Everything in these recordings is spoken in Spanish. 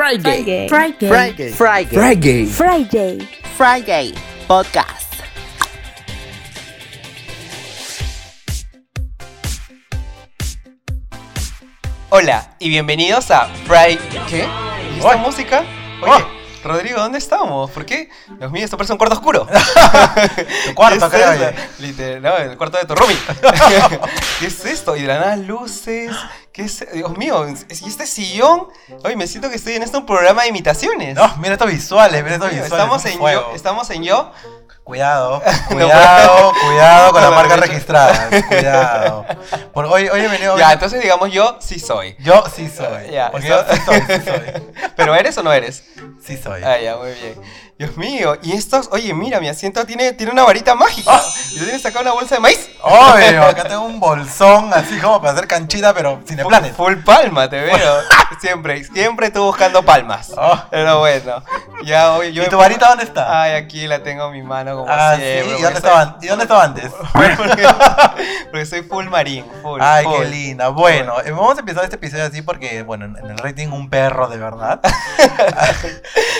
Friday. Friday. Friday. Friday. Friday. Friday. Friday Podcast. Hola y bienvenidos a Friday. ¿Qué? ¿Y esta música? Oh. Oye, Rodrigo, ¿dónde estamos? ¿Por qué? Dios mío, esto parece un cuarto oscuro. Tu cuarto, ¿Qué es creo. esto? oye. Literal, no, el cuarto de tu roomie. ¿Qué es esto? Y de la nada luces. ¿Qué es? Dios mío, ¿y este sillón? Oye, me siento que estoy en este un programa de imitaciones. No, mira estos visuales, mira estos visuales. estamos en fuego. yo, estamos en yo. Cuidado, cuidado, cuidado con Con las la marcas registradas. Cuidado. Por hoy, hoy he venido. Ya, entonces digamos yo sí soy. Yo sí soy. Ya, Porque yo sí soy, sí soy. ¿Pero eres o no eres? Sí soy. Ah, ya, muy bien. Dios mío, y estos, oye, mira, mi asiento tiene, tiene una varita mágica. Ah. ¿Y tú tienes acá una bolsa de maíz? Obvio, acá tengo un bolsón así como para hacer canchita, pero sin planes. Full palma, te veo. siempre, siempre tú buscando palmas. Oh. Pero bueno, ya hoy yo. ¿Y tu varita dónde está? Ay, aquí la tengo en mi mano como Ah, sí. ¿Y dónde estaba, ¿Y dónde estaba antes? porque, porque soy full marín, full. Ay, full. qué linda. Bueno, eh, vamos a empezar este episodio así porque, bueno, en el rating un perro de verdad.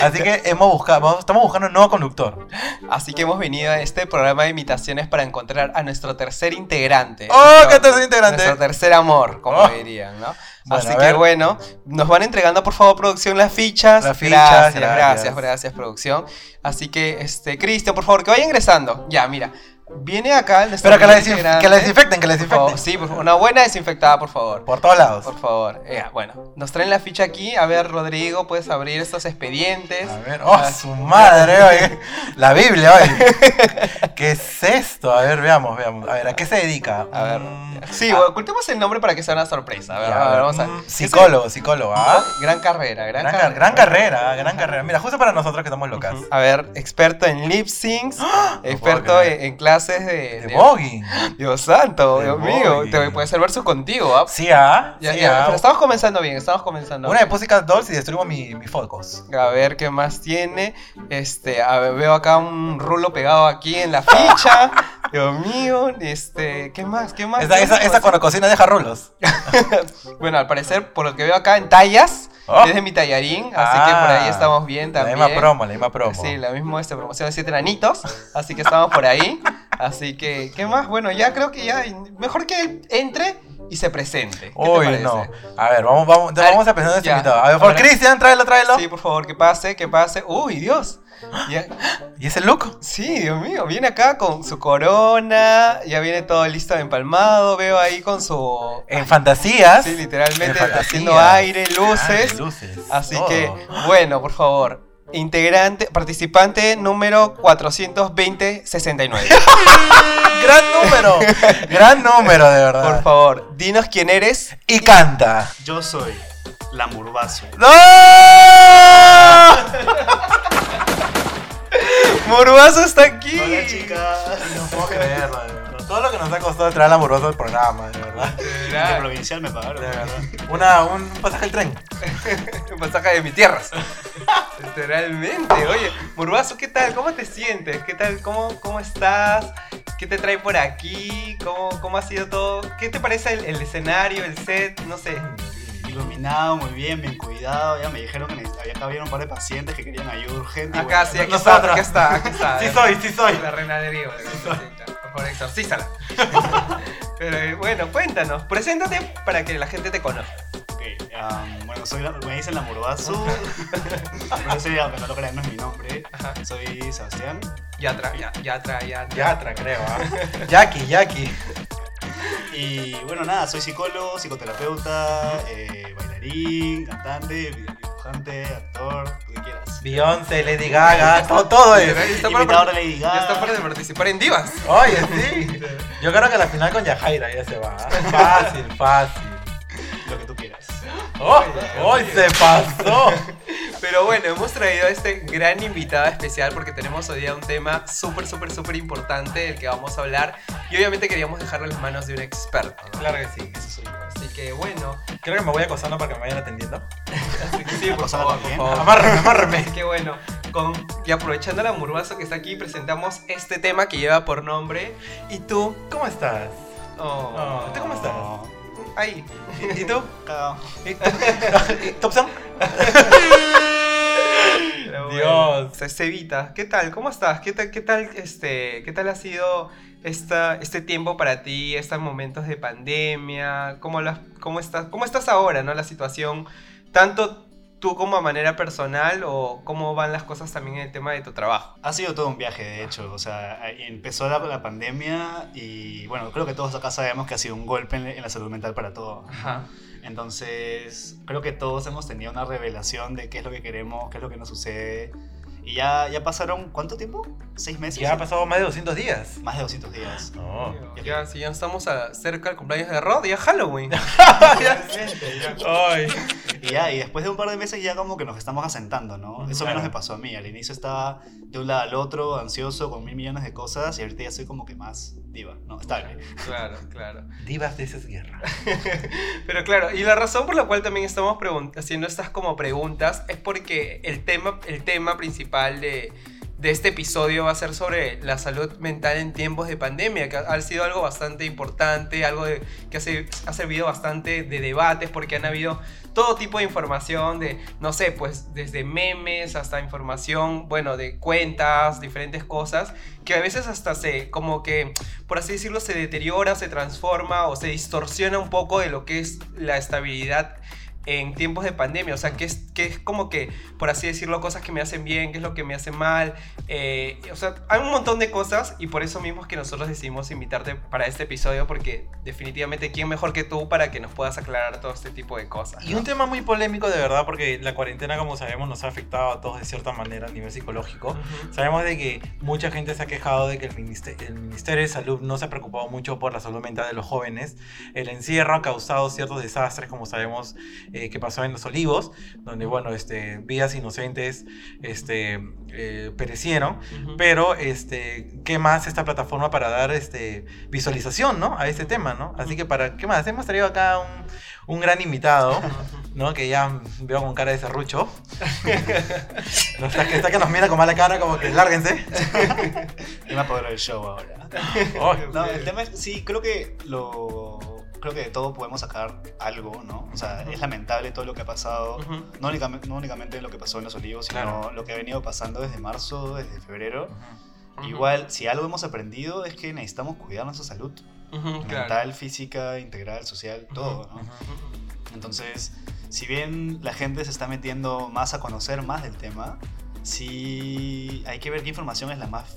así que hemos buscado, vamos- estamos buscando un nuevo conductor. Así que hemos venido a este programa de imitaciones para encontrar a nuestro tercer integrante. ¡Oh, qué tercer integrante! Nuestro tercer amor, como Oh. dirían, ¿no? Bueno, Así que bueno, nos van entregando por favor producción las fichas. Las fichas, gracias, gracias. gracias, gracias, producción. Así que, este, Cristian, por favor, que vaya ingresando. Ya, mira, viene acá el Pero que la, que la desinfecten, que la desinfecten. sí, por favor, una buena desinfectada, por favor. Por todos lados. Por favor. Ya, bueno, nos traen la ficha aquí. A ver, Rodrigo, puedes abrir estos expedientes. A ver, oh, Ah, su madre, oye. La Biblia, oye. ¿Qué es esto? A ver, veamos, veamos. A ver, ¿a qué se dedica? A ver. Mm, Sí, ah, ocultemos el nombre para que sea una sorpresa. A ver, ya, a ver, vamos a mm, ver. Psicólogo, psicólogo, ¿ah? Gran carrera, gran, Gran, car- carrera. gran carrera, gran carrera. Mira, justo para nosotros que estamos locas. A ver, experto en lip syncs, experto en clases de, De de- voguing. Dios santo, De Dios mío, te puede ser verso contigo, ¿ah? Sí, ¿ah? Ya, sí, ya, ¿ah? pero estamos comenzando bien, estamos comenzando. Una de bien. Pussycat Dolls y destruimos mi, mi focos. A ver qué más tiene. Este, a ver, veo acá un rulo pegado aquí en la ficha. Dios mío, este, ¿qué más? ¿Qué más? Esa, ¿Qué esa, esa cuando cocina deja rulos. Bueno, al parecer, por lo que veo acá en tallas, Oh. es de mi tallarín, así que por ahí Ah, estamos bien La también. misma promo, la misma promo. Sí, la misma este, promoción de siete enanitos, así que estamos por ahí. Así que, ¿qué más? Bueno, ya creo que ya, mejor que entre y se presente. ¿Qué te Uy, no. A ver, vamos, vamos, Al- vamos a presentar a este invitado. A ver, por Cristian, tráelo, tráelo. Sí, por favor, que pase, que pase. Uy, Dios. Ya- ¿Y ese look? Sí, Dios mío, viene acá con su corona, ya viene todo listo empalmado, veo ahí con su... En fantasías. Sí, literalmente En haciendo aire, Ah, luces. luces. Así todo. que, bueno, por favor, integrante, participante número 42069. Gran número. gran número, de verdad. Por favor, dinos quién eres. Y canta. Yo soy la Murbazo. ¡No! Morbazo está aquí. Hola chicas. No puedo creerlo, de verdad. Todo lo que nos ha costado traer amoroso del programa, de verdad. De provincial me pagaron. De verdad. Una, un pasaje al tren. un pasaje de mis tierras. Literalmente. Oye, Morbazo, ¿qué tal? ¿Cómo te sientes? ¿Qué tal? ¿Cómo, cómo estás? ¿Qué te trae por aquí? ¿Cómo, cómo ha sido todo? ¿Qué te parece el, el escenario, el set? No sé. Iluminado, muy bien, bien cuidado. Ya me dijeron que había había un par de pacientes que querían ayuda urgente. Acá bueno, sí, aquí nosotros. está, aquí está, aquí está. Sí soy, sí soy. La reina de Río. Por favor, exorcízala. Pero eh, bueno, cuéntanos. Preséntate para que la gente te conozca. ok, um, bueno, soy me dicen la Murbazo. no sé, aunque no lo crean, no es mi nombre. Ajá. Soy Sebastián. Yatra, ya, yatra, yatra. Yatra, creo, ¿ah? Jackie, Jackie. Y bueno, nada, soy psicólogo, psicoterapeuta, eh, bailarín, cantante, dibujante, actor, lo que quieras. Beyoncé, Lady Gaga, todo, todo es. está para, de Lady ya está Gaga. para participar en Divas. Oye, sí. Yo creo que la final con Yajaira ya se va. Fácil, fácil. Lo que tú quieras. ¡Oh! ¡Hoy se pasó! Pero bueno, hemos traído a este gran invitado especial porque tenemos hoy día un tema súper, súper, súper importante del que vamos a hablar. Y obviamente queríamos dejarlo en las manos de un experto. ¿no? Claro que sí. Eso soy yo. Así que bueno. Creo que me voy acosando para que me vayan atendiendo. Así que sí, por favor, por favor. Amárrame, amárrame. Así que bueno, con, y aprovechando la murbazo que está aquí, presentamos este tema que lleva por nombre. ¿Y tú? ¿Cómo estás? Oh, Oh, ¿Tú cómo estás? ahí. ¿Y, tú? Cagado. ¿Y ¿Top Dios. Cevita, ¿qué tal? ¿Cómo estás? ¿Qué tal, qué tal, este, qué tal ha sido esta, este tiempo para ti, estos momentos de pandemia? ¿Cómo, la, cómo, estás, ¿Cómo estás ahora, no? La situación, tanto tú como a manera personal o cómo van las cosas también en el tema de tu trabajo. Ha sido todo un viaje, de hecho. O sea, empezó la, la pandemia y bueno, creo que todos acá sabemos que ha sido un golpe en, en la salud mental para todos. Ajá. Entonces, creo que todos hemos tenido una revelación de qué es lo que queremos, qué es lo que nos sucede. Y ya, ya pasaron, ¿cuánto tiempo? ¿Seis meses? Ya ha pasado más de 200 días. Más de 200 días. No. Ya, si ya estamos a- cerca del cumpleaños de Rod, ya Halloween. Ay. Y ya, y después de un par de meses ya como que nos estamos asentando, ¿no? Eso Claro. menos me pasó a mí. Al inicio estaba de un lado al otro, ansioso, con mil millones de cosas, y ahorita ya soy como que más diva, ¿no? Estable. Claro, claro. Divas de esas guerras. Pero claro, y la razón por la cual también estamos haciendo estas como preguntas es porque el tema, el tema principal de, de este episodio va a ser sobre la salud mental en tiempos de pandemia, que ha, sido algo bastante importante, algo de- que ha servido bastante de debates porque han habido todo tipo de información de, no sé, pues desde memes hasta información, bueno, de cuentas, diferentes cosas, que a veces hasta se, como que, por así decirlo, se deteriora, se transforma o se distorsiona un poco de lo que es la estabilidad en tiempos de pandemia, o sea, que es, que es como que, por así decirlo, cosas que me hacen bien, qué es lo que me hace mal, eh, o sea, hay un montón de cosas y por eso mismo es que nosotros decidimos invitarte para este episodio, porque definitivamente, ¿quién mejor que tú para que nos puedas aclarar todo este tipo de cosas? Y un tema muy polémico de verdad, porque la cuarentena, como sabemos, nos ha afectado a todos de cierta manera a nivel psicológico. Ujú. Sabemos de que mucha gente se ha quejado de que el Ministerio, el Ministerio de Salud no se ha preocupado mucho por la salud mental de los jóvenes. El encierro ha causado ciertos desastres, como sabemos eh, que pasó en Los Olivos, donde, bueno, este, vidas inocentes este, eh, perecieron. Pero, este, ¿qué más esta plataforma para dar este, visualización ¿no? a este tema? ¿no? Así que, para ¿qué más? Hemos traído acá un, un gran invitado. ¿no? Que ya veo con cara de serrucho. no, está, que, está que nos mira con mala cara, como que lárguense. Yo me apodero del show ahora. Oh, No, el tema es, sí, creo que lo... Creo que de todo podemos sacar algo, ¿no? O sea, es lamentable todo lo que ha pasado. Ujú. No únicamente, no únicamente lo que pasó en Los Olivos, sino Claro. lo que ha venido pasando desde marzo, desde febrero. Ujú. Igual, si algo hemos aprendido es que necesitamos cuidar nuestra salud. Ujú, claro. Mental, física, integral, social, todo, ¿no? Entonces, si bien la gente se está metiendo más a conocer más del tema, sí hay que ver qué información es la más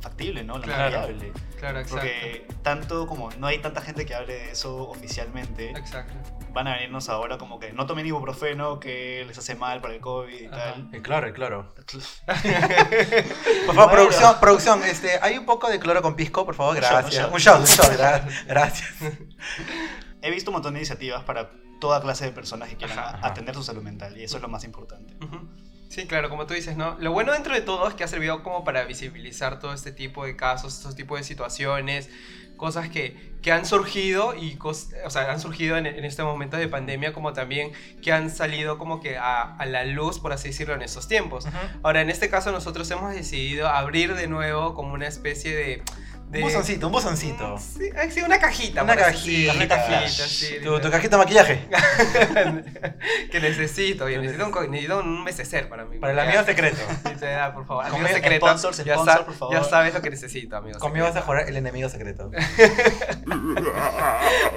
factible, ¿no? La Claro. más viable. Claro, exacto. Porque tanto como no hay tanta gente que hable de eso oficialmente, Exacto. van a venirnos ahora como que no tomen ibuprofeno que les hace mal para el COVID y Ajá. tal. Eh, claro, eh, claro. Por Bueno. favor, producción, producción, este, hay un poco de cloro con pisco, por favor, Un shot, gracias. un shot. un shot, gra- gracias. He visto un montón de iniciativas para toda clase de personas que quieran Ajá, ajá. atender su salud mental y eso es lo más importante. Ujú. Sí, claro, como tú dices, ¿no? Lo bueno dentro de todo es que ha servido como para visibilizar todo este tipo de casos, estos tipos de situaciones, cosas que, que han surgido y cos- o sea, han surgido en, en este momento de pandemia, como también que han salido como que a, a la luz, por así decirlo, en estos tiempos. Ahora, en este caso nosotros hemos decidido abrir de nuevo como una especie de... de Un bozoncito, un bozoncito. Sí, sí, una cajita. Una así cajita. Una cajita, sí. Tu, tu cajita de maquillaje. que necesito, oye, necesito un, necesito un neceser para mí. Para el amigo secreto. Por favor. Amigo secreto. ya, sponsor, por favor. ya sabes lo que necesito, amigo. Conmigo vas a jugar el enemigo secreto.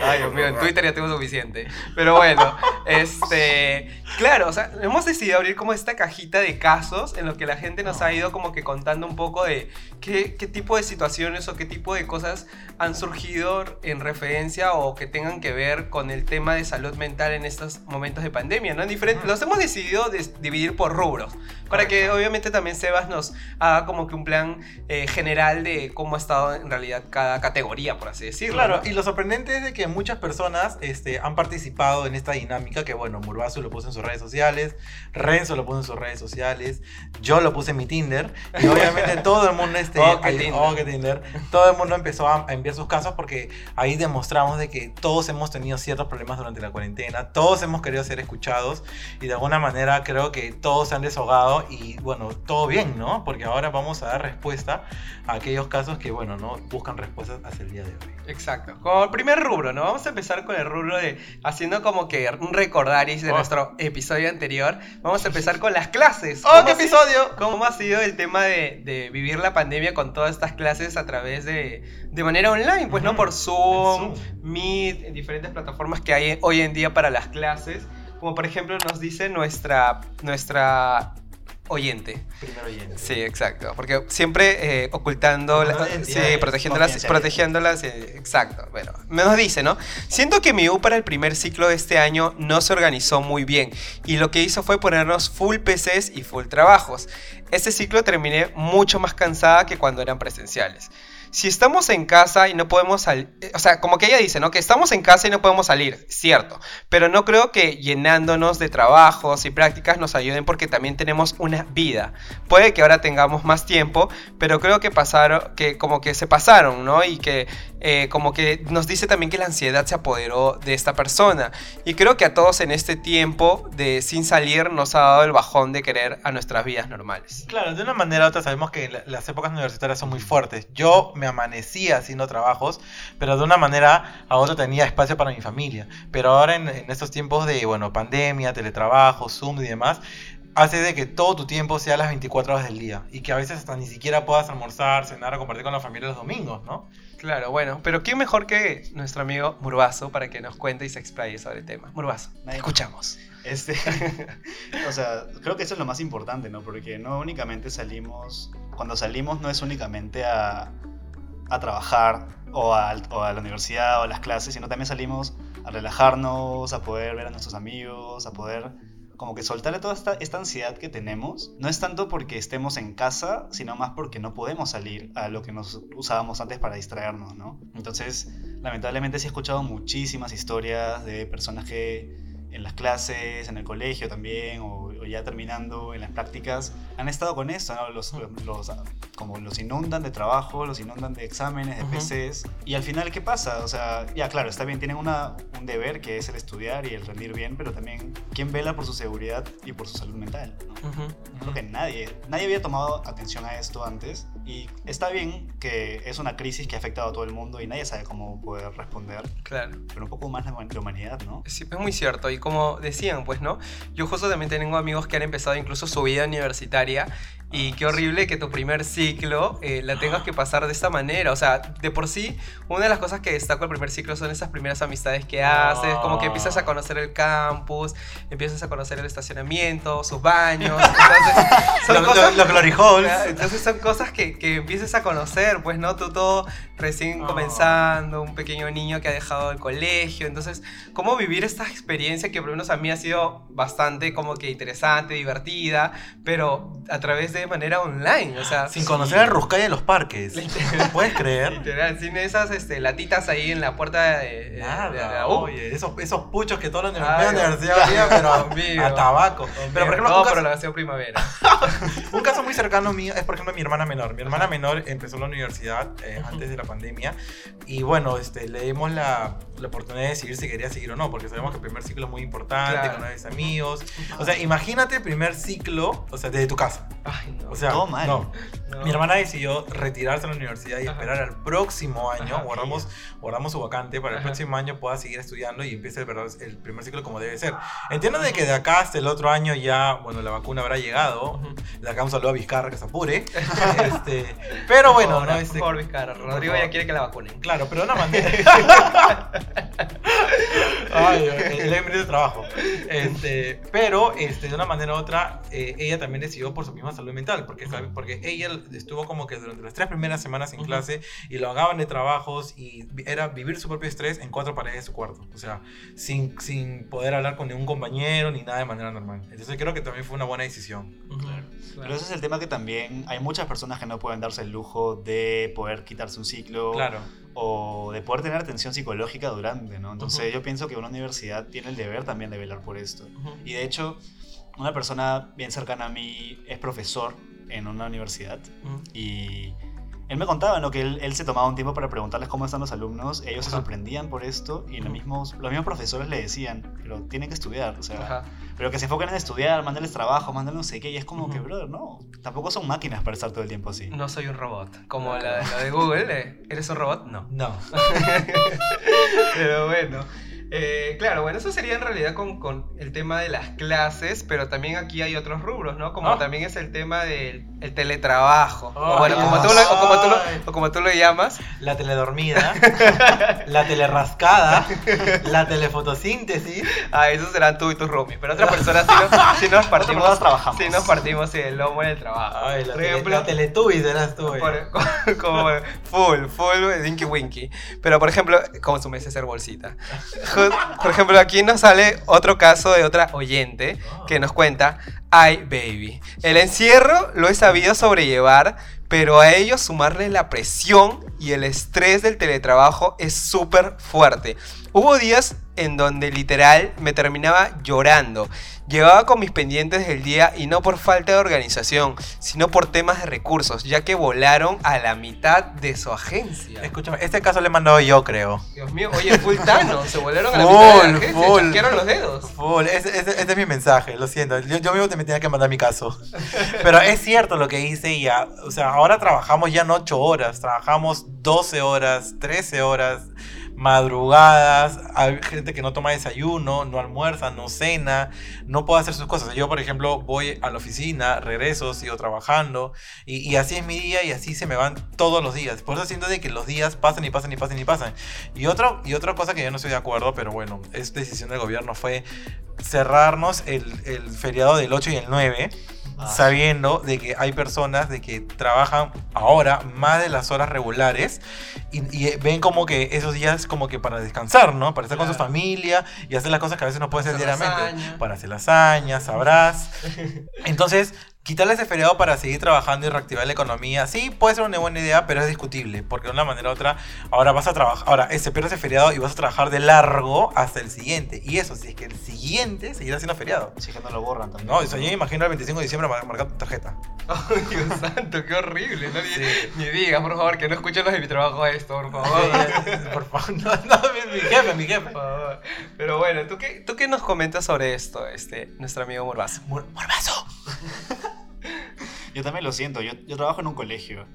Ay, Dios mío, en Twitter ya tengo suficiente. Pero bueno, este. Claro, o sea, hemos decidido abrir como esta cajita de casos en lo que la gente nos ha ido como que contando un poco de qué, qué tipo de situaciones o qué tipo de cosas han surgido en referencia o que tengan que ver con el tema de salud mental en estos momentos de pandemia, ¿no? En diferentes, Ujú. los hemos decidido des- dividir por rubros, para que obviamente también Sebas nos haga como que un plan eh, general de cómo ha estado en realidad cada categoría, por así decirlo. Claro, ¿no? y lo sorprendente es de que muchas personas este, han participado en esta dinámica que, bueno, Murbazu lo puso en sus redes sociales, Renzo lo puso en sus redes sociales, yo lo puse en mi Tinder, y obviamente todo el mundo, este, Oh, ay- Tinder. oh, qué Tinder. todo el mundo empezó a, a enviar sus casos porque ahí demostramos de que todos hemos tenido ciertos problemas durante la cuarentena, todos hemos querido ser escuchados y de alguna manera creo que todos se han desahogado y bueno, todo bien, ¿no? Porque ahora vamos a dar respuesta a aquellos casos que, bueno, no buscan respuestas hasta el día de hoy. Exacto. Como el primer rubro, ¿no? Vamos a empezar con el rubro de haciendo como que un recordaris de Oh. nuestro episodio anterior. Vamos a empezar con las clases. ¡Oh, ¿Cómo qué episodio! ¿Cómo ha sido el tema de, de vivir la pandemia con todas estas clases a través de, de manera online? Pues, ¿no? Por Zoom, Zoom. Meet, en diferentes plataformas que hay hoy en día para las clases. Como por ejemplo nos dice nuestra, nuestra oyente. Primero oyente. Sí, exacto. Porque siempre eh, ocultando, la- sí, protegiéndolas, protegiéndolas, eh, exacto. Bueno, nos dice, ¿no? Siento que mi U para el primer ciclo de este año no se organizó muy bien y lo que hizo fue ponernos full PCs y full trabajos. Este ciclo terminé mucho más cansada que cuando eran presenciales. Si estamos en casa y no podemos salir, o sea, como que ella dice, ¿no? Que estamos en casa y no podemos salir, cierto, pero no creo que llenándonos de trabajos y prácticas nos ayuden porque también tenemos una vida. Puede que ahora tengamos más tiempo, pero creo que pasaron, que como que se pasaron, ¿no? Y que eh, como que nos dice también que la ansiedad se apoderó de esta persona. Y creo que a todos en este tiempo de sin salir nos ha dado el bajón de querer a nuestras vidas normales. Claro, de una manera u otra sabemos que la- las épocas universitarias son muy fuertes. Yo me amanecía haciendo trabajos, pero de una manera a otra tenía espacio para mi familia. Pero ahora en, en estos tiempos de, bueno, pandemia, teletrabajo, Zoom y demás, hace de que todo tu tiempo sea las 24 horas del día. Y que a veces hasta ni siquiera puedas almorzar, cenar o compartir con la familia los domingos, ¿no? Claro, bueno, pero ¿quién mejor que nuestro amigo Murbazo para que nos cuente y se explaye sobre el tema? Murbazo, te escuchamos. Este, o sea, creo que eso es lo más importante, ¿no? Porque no únicamente salimos, cuando salimos no es únicamente a, a trabajar o a, o a la universidad o a las clases, sino también salimos a relajarnos, a poder ver a nuestros amigos, a poder como que soltarle toda esta, esta ansiedad que tenemos. No es tanto porque estemos en casa, sino más porque no podemos salir a lo que nos usábamos antes para distraernos, ¿no? Entonces, lamentablemente sí he escuchado muchísimas historias de personas que en las clases, en el colegio también, o, o ya terminando en las prácticas, han estado con esto, ¿no? Los, los- como los inundan de trabajo, los inundan de exámenes, de Ujú. PCs, y al final, ¿qué pasa? O sea, ya claro, está bien, tienen una, un deber que es el estudiar y el rendir bien, pero también, ¿quién vela por su seguridad y por su salud mental? ¿no? Creo que nadie, nadie había tomado atención a esto antes y está bien que es una crisis que ha afectado a todo el mundo y nadie sabe cómo poder responder, Claro. pero un poco más la, la humanidad, ¿no? Sí, es muy cierto. Y como decían, pues, ¿no? Yo justo también tengo amigos que han empezado incluso su vida universitaria. Y qué horrible que tu primer ciclo eh, la tengas que pasar de esta manera. O sea, de por sí, una de las cosas que destaco del primer ciclo son esas primeras amistades que haces. Como que empiezas a conocer el campus, empiezas a conocer el estacionamiento, sus baños. Entonces, son Los, cosas- los- glory. Claro, Entonces son cosas que, que empieces a conocer, pues, ¿no? Tú todo recién Oh. comenzando, un pequeño niño que ha dejado el colegio. Entonces, ¿cómo vivir esta experiencia que por lo menos a mí ha sido bastante como que interesante, divertida, pero a través de manera online? O sea, Sin conocer el Ruscay de los parques. Literal. ¿Puedes creer? Literal, sin esas este, latitas ahí en la puerta de, de- de Nada, la U. oye, esos, esos puchos que toda la Ay, media universidad había, pero amigo. a tabaco. Pero por ejemplo, Todo un caso, la primavera. un caso muy cercano mío es por ejemplo mi hermana menor. Mi hermana menor empezó la universidad eh, antes de la pandemia y bueno, este, le dimos la, la oportunidad de decidir si quería seguir o no, porque sabemos que el primer ciclo es muy importante, Claro. conoces amigos. O sea, imagínate el primer ciclo, o sea, desde tu casa. Ay, no. O sea, Todo mal. no. No. Mi hermana decidió retirarse de la universidad y Ajá. esperar al próximo año. Ajá. guardamos, guardamos su vacante para el Ajá. próximo año pueda seguir estudiando y empiece el, el primer ciclo como debe ser. Entiendo de que de acá hasta el otro año ya, bueno, la vacuna habrá llegado. De acá un saludo a Vizcarra que se apure. Este, pero bueno, Por ¿no? favor, Este, por favor, Vizcarra. Rodrigo favor. ya quiere que la vacunen. Claro, pero de una manera. Ay, el de trabajo. Este, pero este, de una manera u otra, eh, ella también decidió por su misma salud mental, porque, porque ella estuvo como que durante las tres primeras semanas en clase y lo hagaban de trabajos y era vivir su propio estrés en cuatro paredes de su cuarto, o sea, sin, sin poder hablar con ningún compañero ni nada de manera normal. Entonces creo que también fue una buena decisión. Pero ese es el tema que también hay muchas personas que no pueden darse el lujo de poder quitarse un ciclo Claro. o de poder tener atención psicológica durante, ¿no? Entonces yo pienso que una universidad tiene el deber también de velar por esto. Y de hecho, una persona bien cercana a mí es profesor en una universidad Ujú. y él me contaba ¿no? que él, él se tomaba un tiempo para preguntarles cómo están los alumnos, ellos se Ajá. sorprendían por esto y los mismos, los mismos profesores le decían, pero tienen que estudiar, o sea, Ajá. pero que se enfoquen en estudiar, mándenles trabajo, mándenles no sé qué, y es como que, Ujú. brother, no, tampoco son máquinas para estar todo el tiempo así. No soy un robot. Como la, la de Google, de, ¿eres un robot? No. No. Pero bueno. Eh, claro, bueno, eso sería en realidad con, con el tema de las clases, pero también aquí hay otros rubros, ¿no? Como Ah. también es el tema del el teletrabajo. o bueno, como tú, lo, o como tú lo- o como tú lo llamas. La teledormida, la telerrascada, la telefotosíntesis. Ah, esos serán tú y tus roomies. Pero otras personas sí nos, sí nos partimos. trabajamos. Sí nos partimos el lomo en el trabajo. Ay, la, Por tele, ejemplo, la Teletubbies eras tú. eh. Por- como full, full Dinky Winky. Pero por ejemplo, como su mes ser bolsita. Por ejemplo, aquí nos sale otro caso de otra oyente que nos cuenta, ay baby, el encierro lo he sabido sobrellevar, pero a ello sumarle la presión y el estrés del teletrabajo es súper fuerte. Hubo días en donde literal me terminaba llorando. Llegaba con mis pendientes del día y no por falta de organización, sino por temas de recursos, ya que volaron a la mitad de su agencia. Escúchame, este caso le he mandado yo, creo. Dios mío, oye, full Thanos, se volaron a la mitad de la Full, agencia, full. chasquearon los dedos. Full, ese, ese- ese es mi mensaje, lo siento. Yo, yo mismo te me tenía que mandar mi caso. Pero es cierto lo que hice y ya, o sea, ahora trabajamos ya no 8 horas, trabajamos 12 horas, 13 horas, madrugadas, hay gente que no toma desayuno, no almuerza, no cena, no puede hacer sus cosas. Yo, por ejemplo, voy a la oficina, regreso, sigo trabajando y, y así es mi día y así se me van todos los días. Por eso siento de que los días pasan y pasan y pasan y pasan. Y, otro, y otra cosa que yo no estoy de acuerdo, pero bueno, es decisión del gobierno, fue cerrarnos el, el feriado del 8 y el 9 Ah. sabiendo de que hay personas de que trabajan ahora más de las horas regulares y, y ven como que esos días como que para descansar, ¿no? Para estar con su familia y hacer las cosas que a veces no pueden hacer diariamente. Para hacer lasaña, sabrás. Entonces, quitarle ese feriado para seguir trabajando y reactivar la economía, sí, puede ser una buena idea, pero es discutible, porque de una manera u otra, ahora vas a trabajar, ahora eh, se pierde ese feriado y vas a trabajar de largo hasta el siguiente. Y eso, si es que el siguiente seguirá siendo feriado. Si es que no lo borran también. No, o sea, yo me imagino el 25 de diciembre mar- marcando tu tarjeta. Ay, Dios santo, qué horrible. No, ni, Sí. ni digas, por favor, que no escuchen los de mi trabajo esto, por favor. Por favor, no, no, mi, mi jefe, mi jefe. Por favor. Pero bueno, ¿tú qué, ¿tú qué nos comentas sobre esto, este, nuestro amigo Morbazo? Mor- Morbazo. Yo también lo siento, yo, yo trabajo en un colegio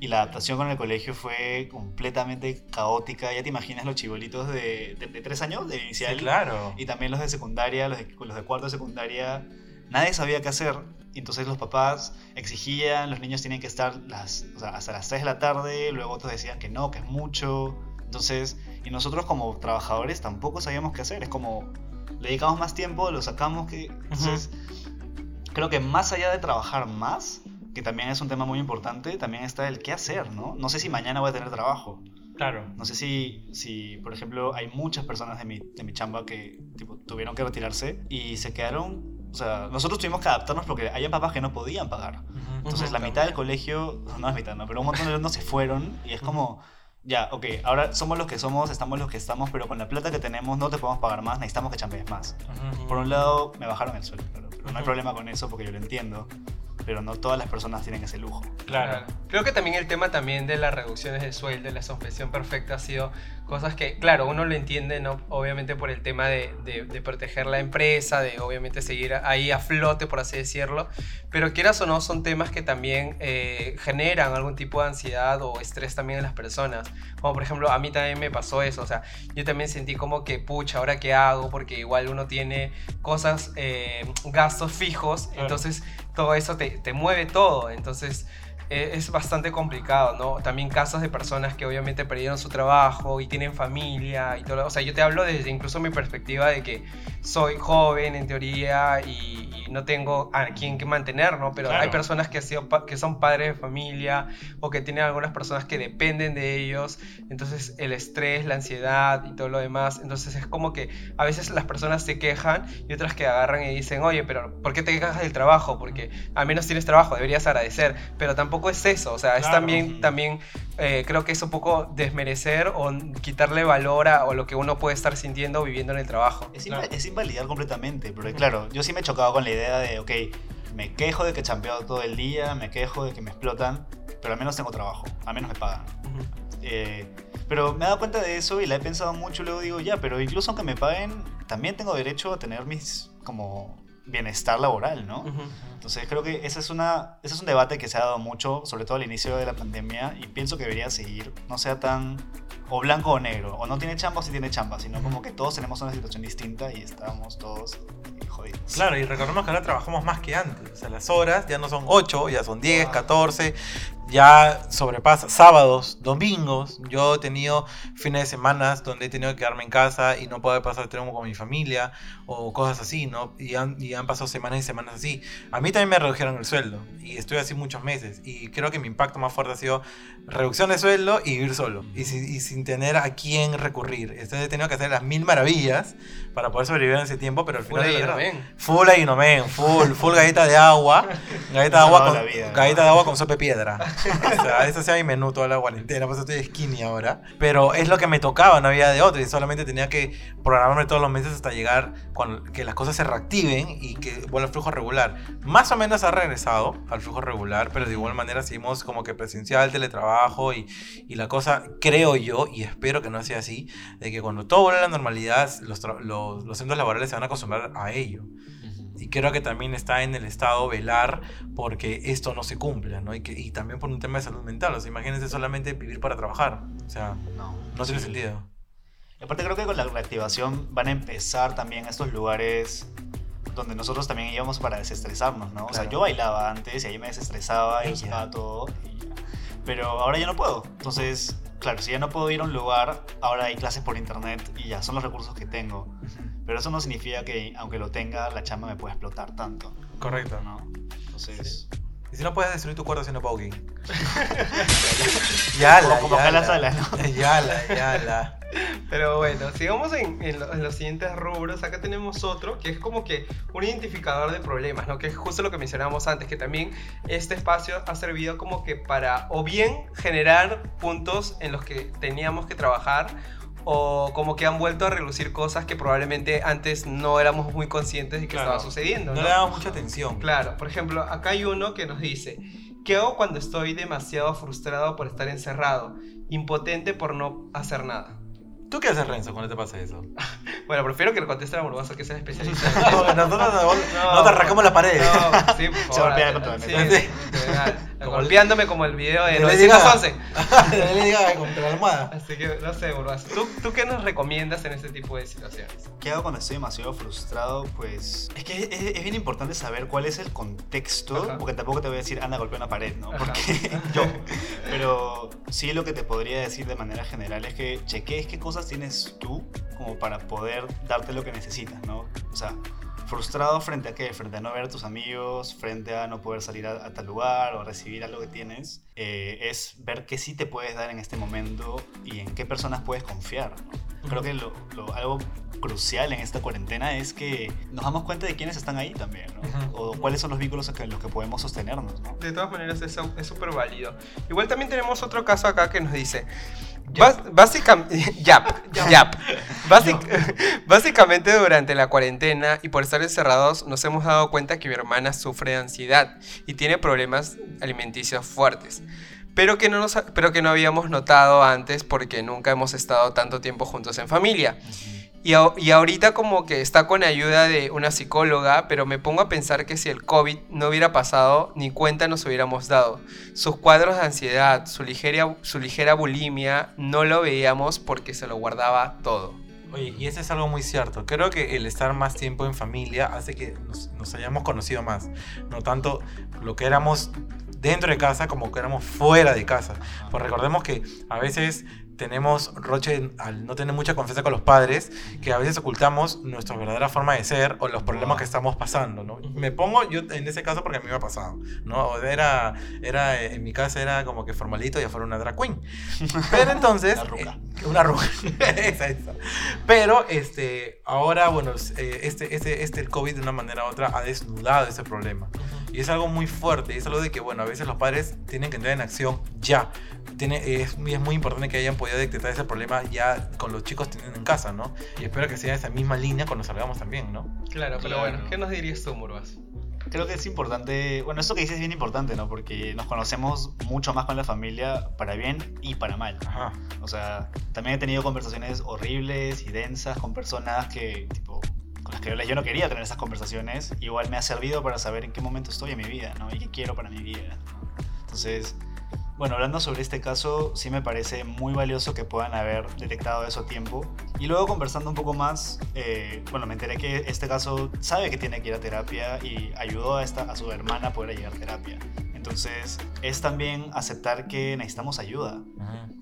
y la adaptación con el colegio fue completamente caótica. Ya te imaginas los chibolitos de, de, de tres años de inicial Sí, claro. y también los de secundaria, los de, los de cuarto de secundaria. Nadie sabía qué hacer. y Entonces los papás exigían, los niños tienen que estar las, o sea, hasta las 6 de la tarde, luego otros decían que no, que es mucho. Entonces, y nosotros como trabajadores tampoco sabíamos qué hacer. Es como, le dedicamos más tiempo, lo sacamos. que Entonces, creo que más allá de trabajar más, que también es un tema muy importante, también está el qué hacer, ¿no? No sé si mañana voy a tener trabajo. Claro. No sé si, si por ejemplo, hay muchas personas de mi, de mi chamba que tipo, tuvieron que retirarse y se quedaron... O sea, nosotros tuvimos que adaptarnos porque había papás que no podían pagar. Entonces Ujú, la también. mitad del colegio, no es mitad, no, pero un montón de alumnos se fueron y es como, ya, ok, ahora somos los que somos, estamos los que estamos, pero con la plata que tenemos no te podemos pagar más, necesitamos que chambees más. Por un lado, me bajaron el sueldo, pero no hay problema con eso porque yo lo entiendo, pero no todas las personas tienen ese lujo. Claro. Creo que también el tema también de las reducciones de sueldo, la suspensión perfecta ha sido cosas que, claro, uno lo entiende, ¿no? Obviamente por el tema de, de- de proteger la empresa, de obviamente seguir ahí a flote, por así decirlo, pero quieras o no, son temas que también eh, generan algún tipo de ansiedad o estrés también en las personas. Como por ejemplo, a mí también me pasó eso, o sea, yo también sentí como que, pucha, ¿ahora qué hago? Porque igual uno tiene cosas, eh, gastos fijos, Claro. entonces todo eso te, te mueve todo, entonces es bastante complicado, ¿no? También casos de personas que obviamente perdieron su trabajo y tienen familia y todo. O sea, yo te hablo desde incluso mi perspectiva de que soy joven en teoría y, y no tengo a quien que mantener, ¿no? Pero Claro. hay personas que, sido que son padres de familia o que tienen algunas personas que dependen de ellos. Entonces el estrés, la ansiedad y todo lo demás. Entonces es como que a veces las personas se quejan y otras que agarran y dicen, oye, pero ¿por qué te quejas del trabajo? Porque al menos tienes trabajo, deberías agradecer. Pero tampoco es eso, o sea, es Claro. también, también eh, creo que es un poco desmerecer o quitarle valor a o lo que uno puede estar sintiendo o viviendo en el trabajo. Es, Claro. inva- es invalidar completamente, porque claro, yo sí me he chocado con la idea de, ok, me quejo de que champeo todo el día, me quejo de que me explotan, pero al menos tengo trabajo, al menos me pagan. Eh, pero me he dado cuenta de eso y la he pensado mucho. Luego digo, ya, pero incluso aunque me paguen, también tengo derecho a tener mis como bienestar laboral, ¿no? Entonces creo que ese es, una, ese es un debate que se ha dado mucho, sobre todo al inicio de la pandemia, y pienso que debería seguir. No sea tan o blanco o negro, o no tiene chamba o sí tiene chamba, sino como que todos tenemos una situación distinta y estamos todos jodidos. Claro, y recordemos que ahora trabajamos más que antes. O sea, las horas ya no son 8, ya son 10, 14 ya sobrepasa sábados, domingos. Yo he tenido fines de semana donde he tenido que quedarme en casa y no poder pasar tiempo con mi familia o cosas así, ¿no? Y han, y han pasado semanas y semanas así. A mí también me redujeron el sueldo y estoy así muchos meses. Y creo que mi impacto más fuerte ha sido reducción de sueldo y vivir solo y, sin tener a quién recurrir. Entonces he tenido que hacer las mil maravillas para poder sobrevivir en ese tiempo, pero al final... Full y no full, full galleta de agua, galleta de agua, con, galleta de agua con sopa de piedra. o sea, ese sea mi menú toda la cuarentena, pues estoy skinny ahora. Pero es lo que me tocaba, no había de otro. Y solamente tenía que programarme todos los meses hasta llegar con que las cosas se reactiven y que vuelva al flujo regular. Más o menos ha regresado al flujo regular, pero de igual manera seguimos como que presencial, teletrabajo y, y la cosa, creo yo, y espero que no sea así, de que cuando todo vuelva a la normalidad, los, los, los centros laborales se van a acostumbrar a ello. Y creo que también está en el Estado velar porque esto no se cumpla, ¿no? Y, que, y también por un tema de salud mental. O sea, imagínense solamente vivir para trabajar. O sea, no, no tiene sentido. Y aparte creo que con la reactivación van a empezar también estos lugares donde nosotros también íbamos para desestresarnos, ¿no? O sea, yo bailaba antes y ahí me desestresaba y sacaba todo. Pero ahora ya no puedo. Entonces, claro, si ya no puedo ir a un lugar, ahora hay clases por internet y ya son los recursos que tengo. Pero eso no significa que, aunque lo tenga, la chamba me pueda explotar tanto. Correcto. ¿No? Entonces. Y si no puedes destruir tu cuarto haciendo poking. yala, como acá la sala, ¿no? Yala, yala. Pero bueno, sigamos en, en, los siguientes rubros. Acá tenemos otro que es como que un identificador de problemas, ¿no? Que es justo lo que mencionábamos antes, que también este espacio ha servido como que para o bien generar puntos en los que teníamos que trabajar o como que han vuelto a relucir cosas que probablemente antes no éramos muy conscientes de que estaba sucediendo. No, le damos mucha atención. Claro, por ejemplo, acá hay uno que nos dice, ¿qué hago cuando estoy demasiado frustrado por estar encerrado, impotente por no hacer nada? ¿Tú qué haces, Renzo, cuando te pasa eso? bueno, prefiero que lo conteste la morbosa, que sea especialista. no, nosotros no, no, te arrancamos la pared. No, sí, por favor. Se contra sí, sí, golpeándome como el video de 911. le diga contra la almohada. Así que, no sé, morbosa. ¿Tú, ¿Tú qué nos recomiendas en este tipo de situaciones? ¿Qué hago cuando estoy demasiado frustrado? Pues es que es, bien importante saber cuál es el contexto, porque tampoco te voy a decir, anda, golpea una pared, ¿no? Porque yo. Pero sí lo que te podría decir de manera general es que cheques qué cosas tienes tú como para poder darte lo que necesitas, ¿no? O sea, frustrado frente a qué? Frente a no ver a tus amigos, frente a no poder salir a, tal lugar o recibir algo que tienes, eh, es ver qué sí te puedes dar en este momento y en qué personas puedes confiar. Creo que lo, algo crucial en esta cuarentena es que nos damos cuenta de quiénes están ahí también, ¿no? O cuáles son los vínculos en los que podemos sostenernos, ¿no? De todas maneras, es súper válido. Igual también tenemos otro caso acá que nos dice, Básicamente, básicamente durante la cuarentena y por estar encerrados nos hemos dado cuenta que mi hermana sufre de ansiedad y tiene problemas alimenticios fuertes, pero que no, nos, pero que no habíamos notado antes porque nunca hemos estado tanto tiempo juntos en familia. Y, y, ahorita como que está con ayuda de una psicóloga, pero me pongo a pensar que si el COVID no hubiera pasado, ni cuenta nos hubiéramos dado. Sus cuadros de ansiedad, su ligera, su ligera bulimia, no lo veíamos porque se lo guardaba todo. Oye, y eso es algo muy cierto. Creo que el estar más tiempo en familia hace que nos, nos hayamos conocido más. No tanto lo que éramos dentro de casa como que éramos fuera de casa. Pues recordemos que a veces tenemos roche al no tener mucha confianza con los padres, que a veces ocultamos nuestra verdadera forma de ser o los problemas que estamos pasando, ¿no? Me pongo yo en ese caso porque a mí me ha pasado, ¿no? Era, era en mi casa era como que formalito y afuera una drag queen. Pero entonces... una ruca. Eh, esa, esa. Pero este, ahora, bueno, eh, este, este, este, el COVID de una manera u otra ha desnudado ese problema. Y es algo muy fuerte, es algo de que, bueno, a veces los padres tienen que entrar en acción ya. Tiene, es, es muy importante que hayan podido detectar ese problema ya con los chicos teniendo en casa, ¿no? Y espero que sea esa misma línea cuando salgamos también, ¿no? Claro, pero bueno, ¿qué nos dirías tú, Murbas? creo que es importante, bueno, esto que dices es bien importante, ¿no? Porque nos conocemos mucho más con la familia para bien y para mal. Ajá. O sea, también he tenido conversaciones horribles y densas con personas que, tipo, que yo no quería tener esas conversaciones. Igual me ha servido para saber en qué momento estoy en mi vida, ¿no? Y qué quiero para mi vida. ¿no? Entonces, bueno, hablando sobre este caso, sí me parece muy valioso que puedan haber detectado eso a tiempo. Y luego conversando un poco más, eh, bueno, me enteré que este caso sabe que tiene que ir a terapia y ayudó a, esta, a su hermana a poder llegar a terapia. Entonces, es también aceptar que necesitamos ayuda.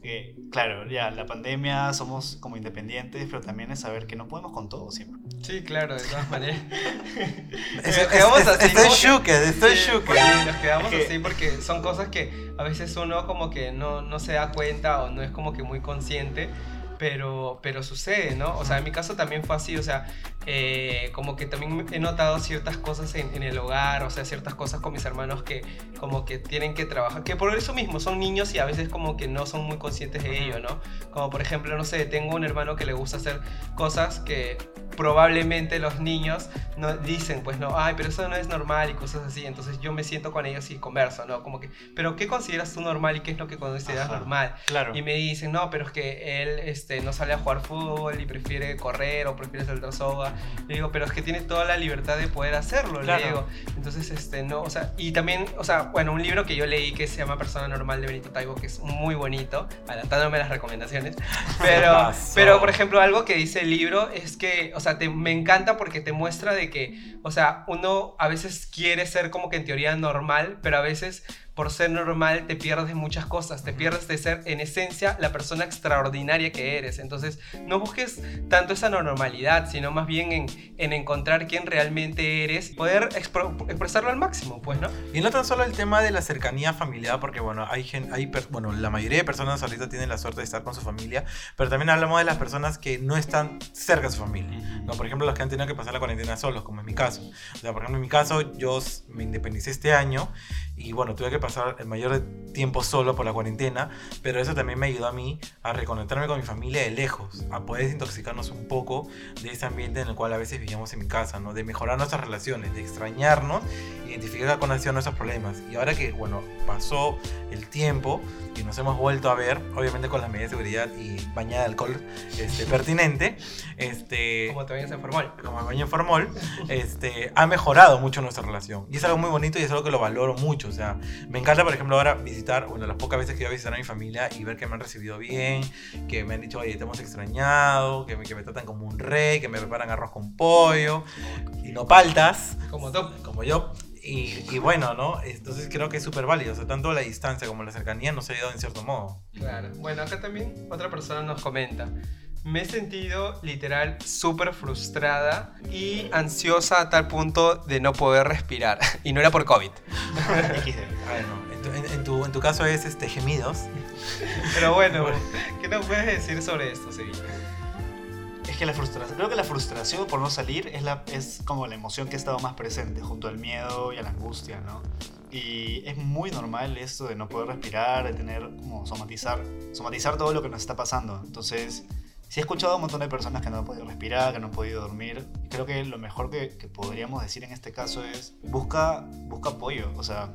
Eh, claro, ya, la pandemia, somos como independientes, pero también es saber que no podemos con todo siempre. Sí, claro, de todas maneras. Es- Nos quedamos es- así, Estoy como que- estoy Sí, shooked. sí, nos quedamos Que- así porque son cosas que a veces uno como que no, no se da cuenta o no es como que muy consciente, pero, pero sucede, ¿no? O sea, en mi caso también fue así, o sea, eh, como que también he notado ciertas cosas en, en el hogar, o sea, ciertas cosas con mis hermanos que como que tienen que trabajar, que por eso mismo son niños y a veces como que no son muy conscientes de ello, ¿no? Como por ejemplo, no sé, tengo un hermano que le gusta hacer cosas que probablemente los niños no dicen, pues no, ay, pero eso no es normal y cosas así. Entonces yo me siento con ellos y converso, ¿no? Como que, pero ¿qué consideras tú normal y qué es lo que consideras Ajá. normal? Claro. Y me dicen, no, pero es que él este, no sale a jugar fútbol y prefiere correr o prefiere saltar soga. Le digo, pero es que tiene toda la libertad de poder hacerlo, Claro. le digo. Entonces, este, no, o sea, y también, o sea, bueno, un libro que yo leí que se llama Persona Normal de Benito Taibo, que es muy bonito, adelantándome las recomendaciones. Pero, pero, por ejemplo, algo que dice el libro es que, o sea, te, me encanta porque te muestra de que, o sea, uno a veces quiere ser como que en teoría normal, pero a veces por ser normal te pierdes de muchas cosas, te pierdes de ser en esencia la persona extraordinaria que eres. Entonces, no busques tanto esa normalidad, sino más bien en, en encontrar quién realmente eres y poder expro- expresarlo al máximo, pues, ¿no? Y no tan solo el tema de la cercanía familiar, porque bueno, hay gen- hay per- bueno, la mayoría de personas ahorita tienen la suerte de estar con su familia, pero también hablamos de las personas que no están cerca de su familia. ¿no? Por ejemplo, los que han tenido que pasar la cuarentena solos, como en mi caso. O sea, por ejemplo, en mi caso, yo me independicé este año y bueno, tuve que pasar el mayor tiempo solo por la cuarentena, pero eso también me ayudó a mí a reconectarme con mi familia de lejos, a poder desintoxicarnos un poco de ese ambiente en el cual a veces vivíamos en mi casa, ¿no? De mejorar nuestras relaciones, de extrañarnos, identificar con acción nuestros problemas. Y ahora que, bueno, pasó el tiempo y nos hemos vuelto a ver, obviamente con las medidas de seguridad y bañada de alcohol este, pertinente, este, Como te ves en formal. como el baño en formol, este, ha mejorado mucho nuestra relación. Y es algo muy bonito y es algo que lo valoro mucho. O sea, me encanta, por ejemplo, ahora visitar, bueno, las pocas veces que voy a visitar a mi familia y ver que me han recibido bien, que me han dicho, oye, te hemos extrañado, que me, que me tratan como un rey, que me preparan arroz con pollo y no paltas, Como tú. como yo. Y, y bueno, ¿no? Entonces creo que es súper válido. O sea, tanto la distancia como la cercanía nos ha ayudado en cierto modo. Claro. Bueno, acá también otra persona nos comenta. Me he sentido literal súper frustrada y ansiosa a tal punto de no poder respirar. Y no era por COVID. XD. No. En tu, en- en tu- en tu caso es este, gemidos. Pero bueno, ¿qué nos puedes decir sobre esto, Sevilla? Es que la frustración, creo que la frustración por no salir es, la, es como la emoción que ha estado más presente junto al miedo y a la angustia, ¿no? Y es muy normal esto de no poder respirar, de tener como somatizar, somatizar todo lo que nos está pasando. Entonces, sí he escuchado a un montón de personas que no han podido respirar, que no han podido dormir. Y creo que lo mejor que, que podríamos decir en este caso es busca, busca apoyo. O sea,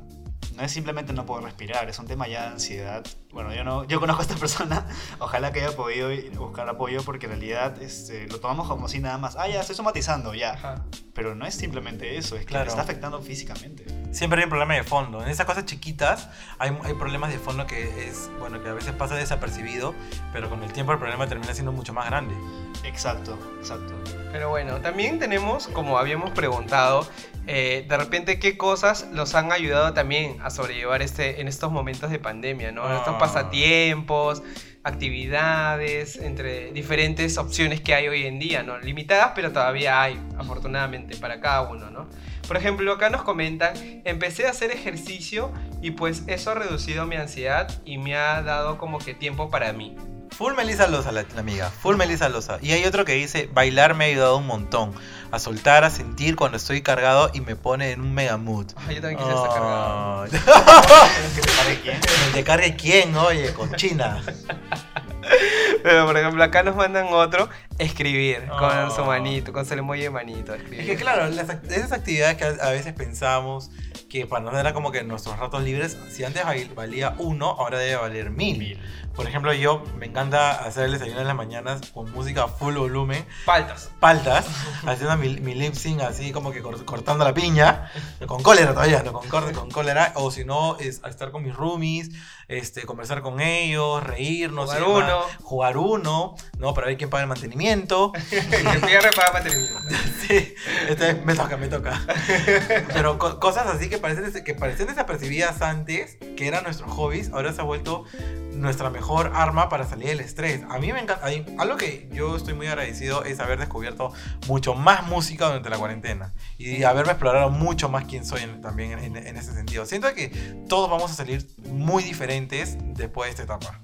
no es simplemente no poder respirar, es un tema ya de ansiedad. Bueno, yo no, yo conozco a esta persona, ojalá que haya podido buscar apoyo porque en realidad este, lo tomamos como si nada más, ah, ya, estoy somatizando, ya. Ajá. Pero no es simplemente eso, es que Claro. te está afectando físicamente. Siempre hay un problema de fondo. En esas cosas chiquitas hay, hay problemas de fondo que es, bueno, que a veces pasa desapercibido, pero con el tiempo el problema termina siendo mucho más grande. Exacto, exacto. Pero bueno, también tenemos, como habíamos preguntado, eh, de repente qué cosas los han ayudado también a sobrellevar este, en estos momentos de pandemia, ¿no? Estos Ah. pasatiempos, actividades, entre diferentes opciones que hay hoy en día, ¿no? Limitadas, pero todavía hay, afortunadamente, para cada uno, ¿no? Por ejemplo, acá nos comentan, empecé a hacer ejercicio y pues eso ha reducido mi ansiedad y me ha dado como que tiempo para mí. Full Melissa Loza, la, la amiga. Full Melissa Loza. Y hay otro que dice, bailar me ha ayudado un montón. A soltar, a sentir cuando estoy cargado y me pone en un mega mood. Ay, yo también quisiera estar cargado. ¿Que te pare quién? ¿Que te cargue quién? Oye, cochina. Pero por ejemplo, acá nos mandan otro, escribir con Oh. su manito, con su emoji de manito. Es Escribir. que claro, las act- esas actividades que a veces pensamos que para nosotros era como que nuestros ratos libres, si antes val- valía uno, ahora debe valer mil. Mil. Por ejemplo, yo me encanta hacer el desayuno en las mañanas con música a full volumen, Faltas. paltas, haciendo mi, mi lip sync así como que cor- cortando la piña, con cólera todavía, no, con, con cólera, o si no, es estar con mis roomies, este, conversar con ellos, reírnos, Jugar uno. jugar uno, ¿no? Para ver quién paga el mantenimiento. que pierre para mantenimiento. Sí, este, me toca, me toca. Pero co- cosas así que parecen, que parecían desapercibidas antes, que eran nuestros hobbies, ahora se ha vuelto nuestra mejor arma para salir del estrés. A mí me encanta, algo que yo estoy muy agradecido es haber descubierto mucho más música durante la cuarentena y haberme explorado mucho más quién soy en- también en, en ese sentido. Siento que todos vamos a salir muy diferentes después de esta etapa.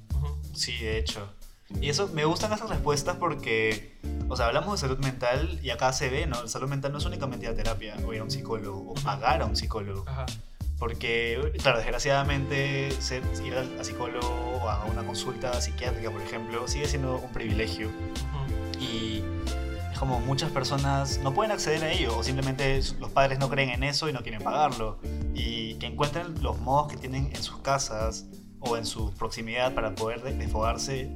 Sí, de hecho. Y eso, me gustan esas respuestas porque, o sea, hablamos de salud mental y acá se ve, ¿no? La salud mental no es únicamente ir a terapia o ir a un psicólogo o pagar a un psicólogo. Ajá. Porque, claro, desgraciadamente ser, ir a psicólogo o a una consulta psiquiátrica, por ejemplo, sigue siendo un privilegio. Y es como muchas personas no pueden acceder a ello o simplemente los padres no creen en eso y no quieren pagarlo. Y que encuentren los modos que tienen en sus casas o en su proximidad para poder de- desfogarse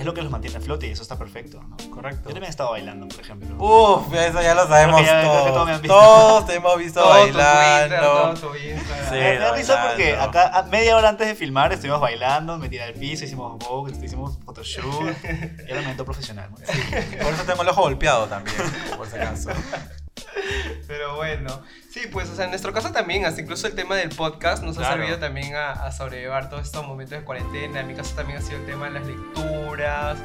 es lo que los mantiene a flote y eso está perfecto. ¿no? Correcto. Yo también he estado bailando, por ejemplo. Uf, eso ya lo sabemos ya- todos. todos me han visto. Todos te hemos visto Todo tu Twitter, bailando. todo tu Instagram. Sí. me da risa porque bailando. acá a- media hora antes de filmar estuvimos bailando, me tiré al piso, hicimos box, hicimos photoshoot. y era un evento profesional. ¿no? Por eso tengo el ojo golpeado también, por si acaso. Pero bueno, sí, pues, o sea, en nuestro caso también, hasta incluso el tema del podcast nos ha servido también a, a sobrellevar todos estos momentos de cuarentena. En mi caso también ha sido el tema de las lecturas.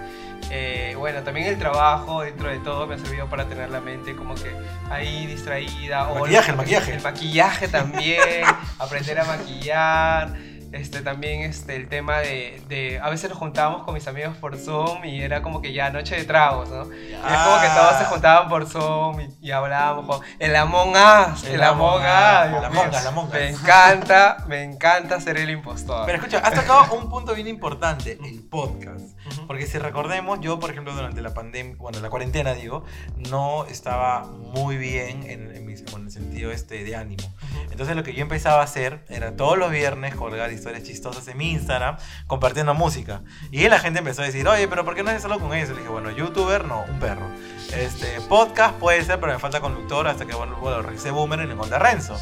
Eh, bueno, también el trabajo dentro de todo me ha servido para tener la mente como que ahí distraída. El maquillaje, el maquillaje. El maquillaje también, aprender a maquillar. Este, también este, el tema de, de... A veces nos juntábamos con mis amigos por Zoom y era como que ya noche de tragos, ¿no? Y es como que todos se Ah. juntaban por Zoom y, y hablábamos. con- El Among Us, el, El Among Among Us. Us, el Among Us. Me encanta, me encanta ser el impostor. Pero escucha, has tocado un punto bien importante, el podcast. Porque si recordemos, yo, por ejemplo, durante la pandemia, bueno, la cuarentena, digo, no estaba muy bien en, en mi- en el sentido este de ánimo. Entonces lo que yo empezaba a hacer era todos los viernes colgar historias chistosas en mi Instagram compartiendo música. Y ahí la gente empezó a decir, oye, pero ¿por qué no haces algo con ellos? Y le dije, bueno, youtuber, no, un perro. Este, podcast puede ser, pero me falta conductor hasta que, bueno, bueno revisé Boomer y le encontré a Renzo.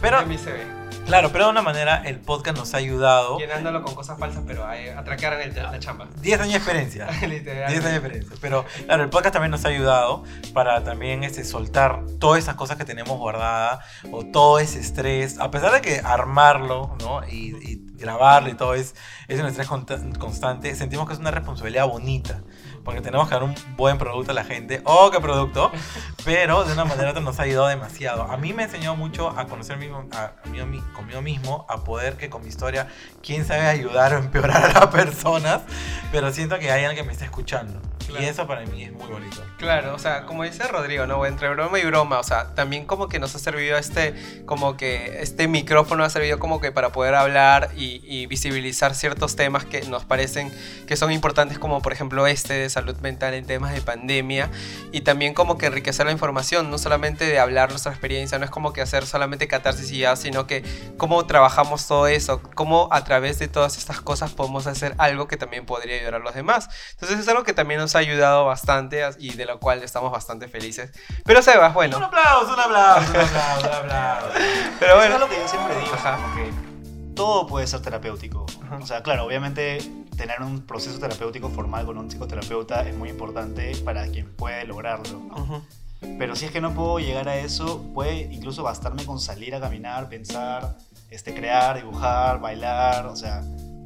Pero- en mi CV. Claro, pero de una manera el podcast nos ha ayudado. Llenándolo con cosas falsas, pero ahí atraquearon el, la chamba. 10 años de experiencia. 10 Literal. años de experiencia. Pero claro, el podcast también nos ha ayudado para también este, soltar todas esas cosas que tenemos guardadas o todo ese estrés. A pesar de que armarlo ¿no? y, y grabarlo y todo es, es un estrés constante, sentimos que es una responsabilidad bonita. Porque tenemos que dar un buen producto a la gente. ¡Oh, qué producto! Pero de una manera otra nos ha ayudado demasiado. A mí me ha enseñado mucho a conocer mismo- a, a mí- conmigo mismo, a poder que con mi historia, quién sabe ayudar o empeorar a las personas. Pero siento que hay alguien que me está escuchando. Claro. Y eso para mí es muy bonito. Claro, o sea, como dice Rodrigo, ¿no? Entre broma y broma, o sea, también como que nos ha servido este, como que este micrófono ha servido como que para poder hablar y, y visibilizar ciertos temas que nos parecen que son importantes, como por ejemplo este de salud mental en temas de pandemia, y también como que enriquecer la información, no solamente de hablar nuestra experiencia, no es como que hacer solamente catarsis y ya, sino que cómo trabajamos todo eso, cómo a través de todas estas cosas podemos hacer algo que también podría ayudar a los demás. Entonces es algo que también nos ha ayudado bastante y de lo cual estamos bastante felices. Pero Sebas, Un bueno, aplauso, un aplauso, un aplauso, un aplauso. pero Eso bueno. es lo que yo siempre digo, Ajá. que todo puede ser terapéutico. Ajá. O sea, claro, obviamente tener un proceso terapéutico formal con un psicoterapeuta es muy importante para quien puede lograrlo. ¿no? Pero si es que no puedo llegar a eso, puede incluso bastarme con salir a caminar, pensar, este, crear, dibujar, bailar, o sea,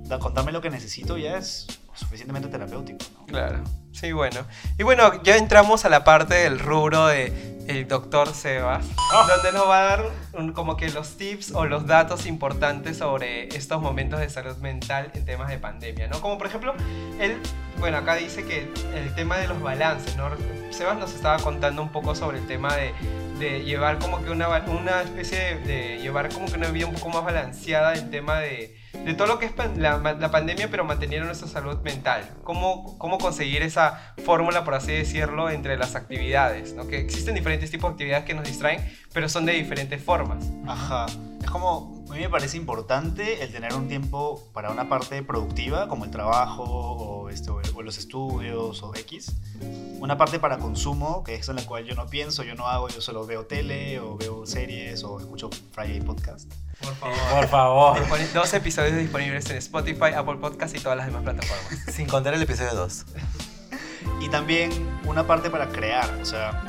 da- contarme lo que necesito ya es suficientemente terapéutico. ¿no? Claro, sí, bueno. Y bueno, ya entramos a la parte del rubro de el doctor Sebas, donde nos va a dar un- como que los tips o los datos importantes sobre estos momentos de salud mental en temas de pandemia, ¿no? Como por ejemplo, él, bueno, acá dice que el tema de los balances, ¿no? Sebas nos estaba contando un poco sobre el tema de, de llevar como que una, una especie de, de llevar como que una vida un poco más balanceada en tema de, de todo lo que es la, pandemia, pero manteniendo nuestra salud mental. ¿Cómo, cómo conseguir esa fórmula, por así decirlo, entre las actividades? Que existen diferentes tipos de actividades que nos distraen, pero son de diferentes formas. Ajá. Es como, a mí me parece importante el tener un tiempo para una parte productiva, como el trabajo o, este, o los estudios o X. Una parte para consumo, que es en la cual yo no pienso, yo no hago, yo solo veo tele o veo series o escucho Friday Podcast. Por Por favor. Dos episodios disponibles en Spotify, Apple Podcast y todas las demás plataformas. Sin contar el episodio 2. Y también una parte para crear, o sea,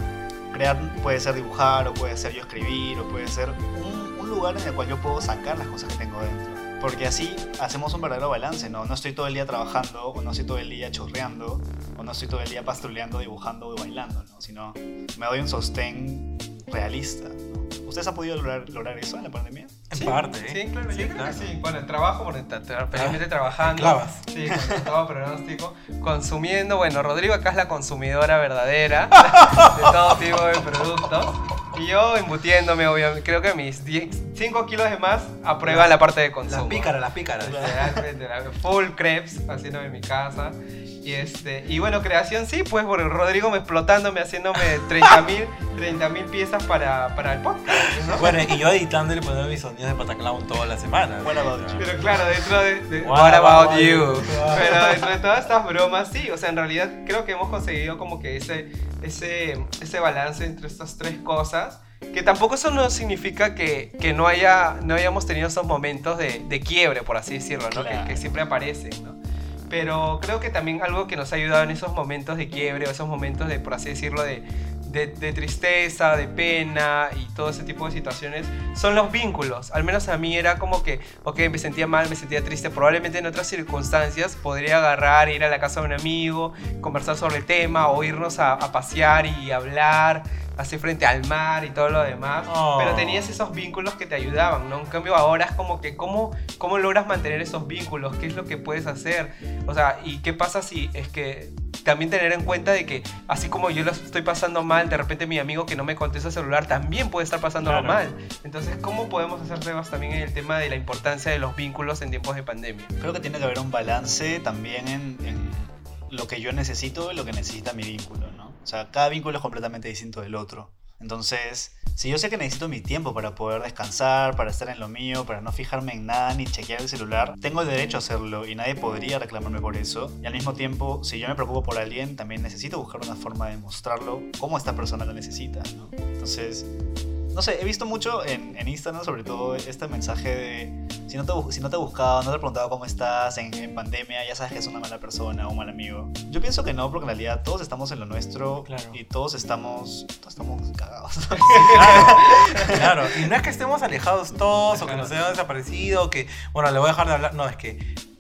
crear puede ser dibujar o puede ser yo escribir o puede ser un, un lugar en el cual yo puedo sacar las cosas que tengo dentro. Porque así hacemos un verdadero balance, ¿no? No estoy todo el día trabajando o no estoy todo el día chorreando o no estoy todo el día pastruleando, dibujando o bailando, ¿no? Sino me doy un sostén realista, ¿no? ¿Ustedes han podido lograr, lograr eso en la pandemia? En parte, ¿eh? Sí, claro, yo creo claro. que sí. Bueno, el trabajo, tra- felizmente Ah, trabajando. clavas. Sí, cuando estaba pronóstico. Consumiendo, bueno, Rodrigo acá es la consumidora verdadera de todo tipo de productos. Y yo embutiéndome, obviamente. Creo que mis 5 kilos de más aprueban la parte de consumo. Las pícaras, las pícaras. Full crepes haciéndome en mi casa. Y, este, y bueno, creación sí, pues por Rodrigo me explotándome, haciéndome 30 mil piezas para, para el podcast. ¿no? Bueno, y yo editándole y poniendo mis sonidos de Pataclown toda la semana. What about you? Pero claro, dentro de, de- What What, about, about you? you? Pero dentro de todas estas bromas, sí, o sea, en realidad creo que hemos conseguido como que ese, ese, ese balance entre estas tres cosas. Que tampoco eso no significa que, que no, haya, no hayamos tenido esos momentos de, de quiebre, por así decirlo, ¿no? Que- Claro. Que, siempre aparecen, ¿no? Pero creo que también algo que nos ha ayudado en esos momentos de quiebre o esos momentos de, por así decirlo, de, de, tristeza, de pena y todo ese tipo de situaciones son los vínculos. Al menos a mí era como que, ok, me sentía mal, me sentía triste. Probablemente en otras circunstancias podría agarrar, ir a la casa de un amigo, conversar sobre el tema o irnos a, a pasear y hablar así frente al mar y todo lo demás. Oh. Pero tenías esos vínculos que te ayudaban, ¿no? En cambio ahora es como que, ¿cómo, ¿cómo logras mantener esos vínculos? ¿Qué es lo que puedes hacer? O sea, ¿y qué pasa si es que también tener en cuenta de que así como yo lo estoy pasando mal, de repente mi amigo que no me contesta el celular también puede estar pasándolo Claro. mal. Entonces, ¿cómo podemos hacer Sebas también en el tema de la importancia de los vínculos en tiempos de pandemia? Creo que tiene que haber un balance también en, en lo que yo necesito y lo que necesita mi vínculo, ¿no? O sea, cada vínculo es completamente distinto del otro. Entonces, si yo sé que necesito mi tiempo para poder descansar, para estar en lo mío, para no fijarme en nada ni chequear el celular, tengo derecho a hacerlo y nadie podría reclamarme por eso. Y al mismo tiempo, si yo me preocupo por alguien, también necesito buscar una forma de mostrarlo cómo esta persona lo necesita. Entonces, no sé, he visto mucho en, en Instagram, sobre todo, este mensaje de si no te, si no te he buscado, no te he preguntado cómo estás en, en pandemia, ya sabes que es una mala persona o un mal amigo. Yo pienso que no, porque en realidad todos estamos en lo nuestro Claro. y todos estamos, todos estamos cagados. Claro, claro. Y no es que estemos alejados todos o que nos hayamos desaparecido, o que, bueno, le voy a dejar de hablar. No, es que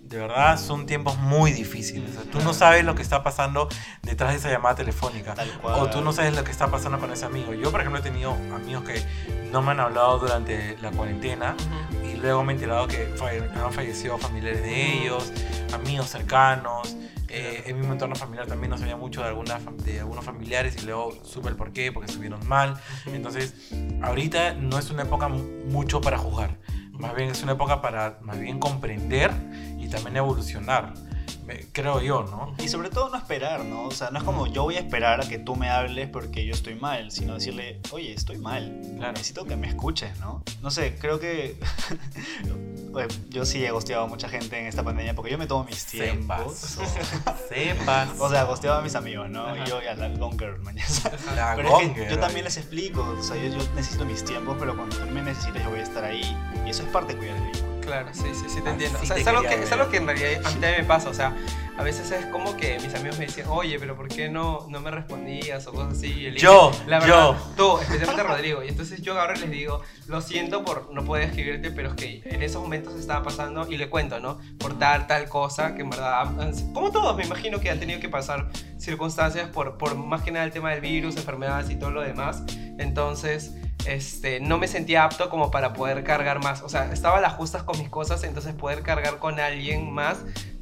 de verdad son tiempos muy difíciles. O sea, tú no sabes lo que está pasando detrás de esa llamada telefónica. O tú no sabes lo que está pasando con ese amigo. Yo, por ejemplo, he tenido amigos que no me han hablado durante la cuarentena y luego me he enterado que han fallecido familiares de ellos, amigos cercanos. Eh, en mi entorno familiar también no sabía mucho de, alguna, de algunos familiares y luego supe el por qué, porque estuvieron mal. Entonces, ahorita no es una época mu- mucho para jugar. Más bien es una época para más bien comprender y también evolucionar. Creo yo, ¿no? Y sobre todo no esperar, ¿no? O sea, no es como yo voy a esperar a que tú me hables porque yo estoy mal, sino decirle, oye, estoy mal. Claro. Necesito que me escuches, ¿no? No sé, creo que Oye, yo sí he gosteado a mucha gente en esta pandemia porque yo me tomo mis tiempos. Sepas. Sepas. O sea, gosteaba a mis amigos, ¿no? Ajá. Y yo ya la longer, mañana. La Pero es que gonger, yo también les explico, o sea, yo, yo necesito mis tiempos, pero cuando tú me necesites yo voy a estar ahí. Y eso es parte de cuidar el. Claro, sí, sí, sí, te Así entiendo. O sea, te es algo, que, es algo que en realidad a mí también me pasa. O sea, a veces es como que mis amigos me decían, oye, pero ¿por qué no, no me respondías? O cosas así. Y Yo, dije, la yo. verdad, tú, especialmente Rodrigo. Y entonces yo ahora les digo, lo siento por no poder escribirte, pero es que en esos momentos estaba pasando y le cuento, ¿no? Por tal, tal cosa, que en verdad, como todos, me imagino que han tenido que pasar circunstancias por, por más que nada el tema del virus, enfermedades y todo lo demás. Entonces, este, no me sentía apto como para poder cargar más. O sea, estaba a las justas con mis cosas, entonces poder cargar con alguien más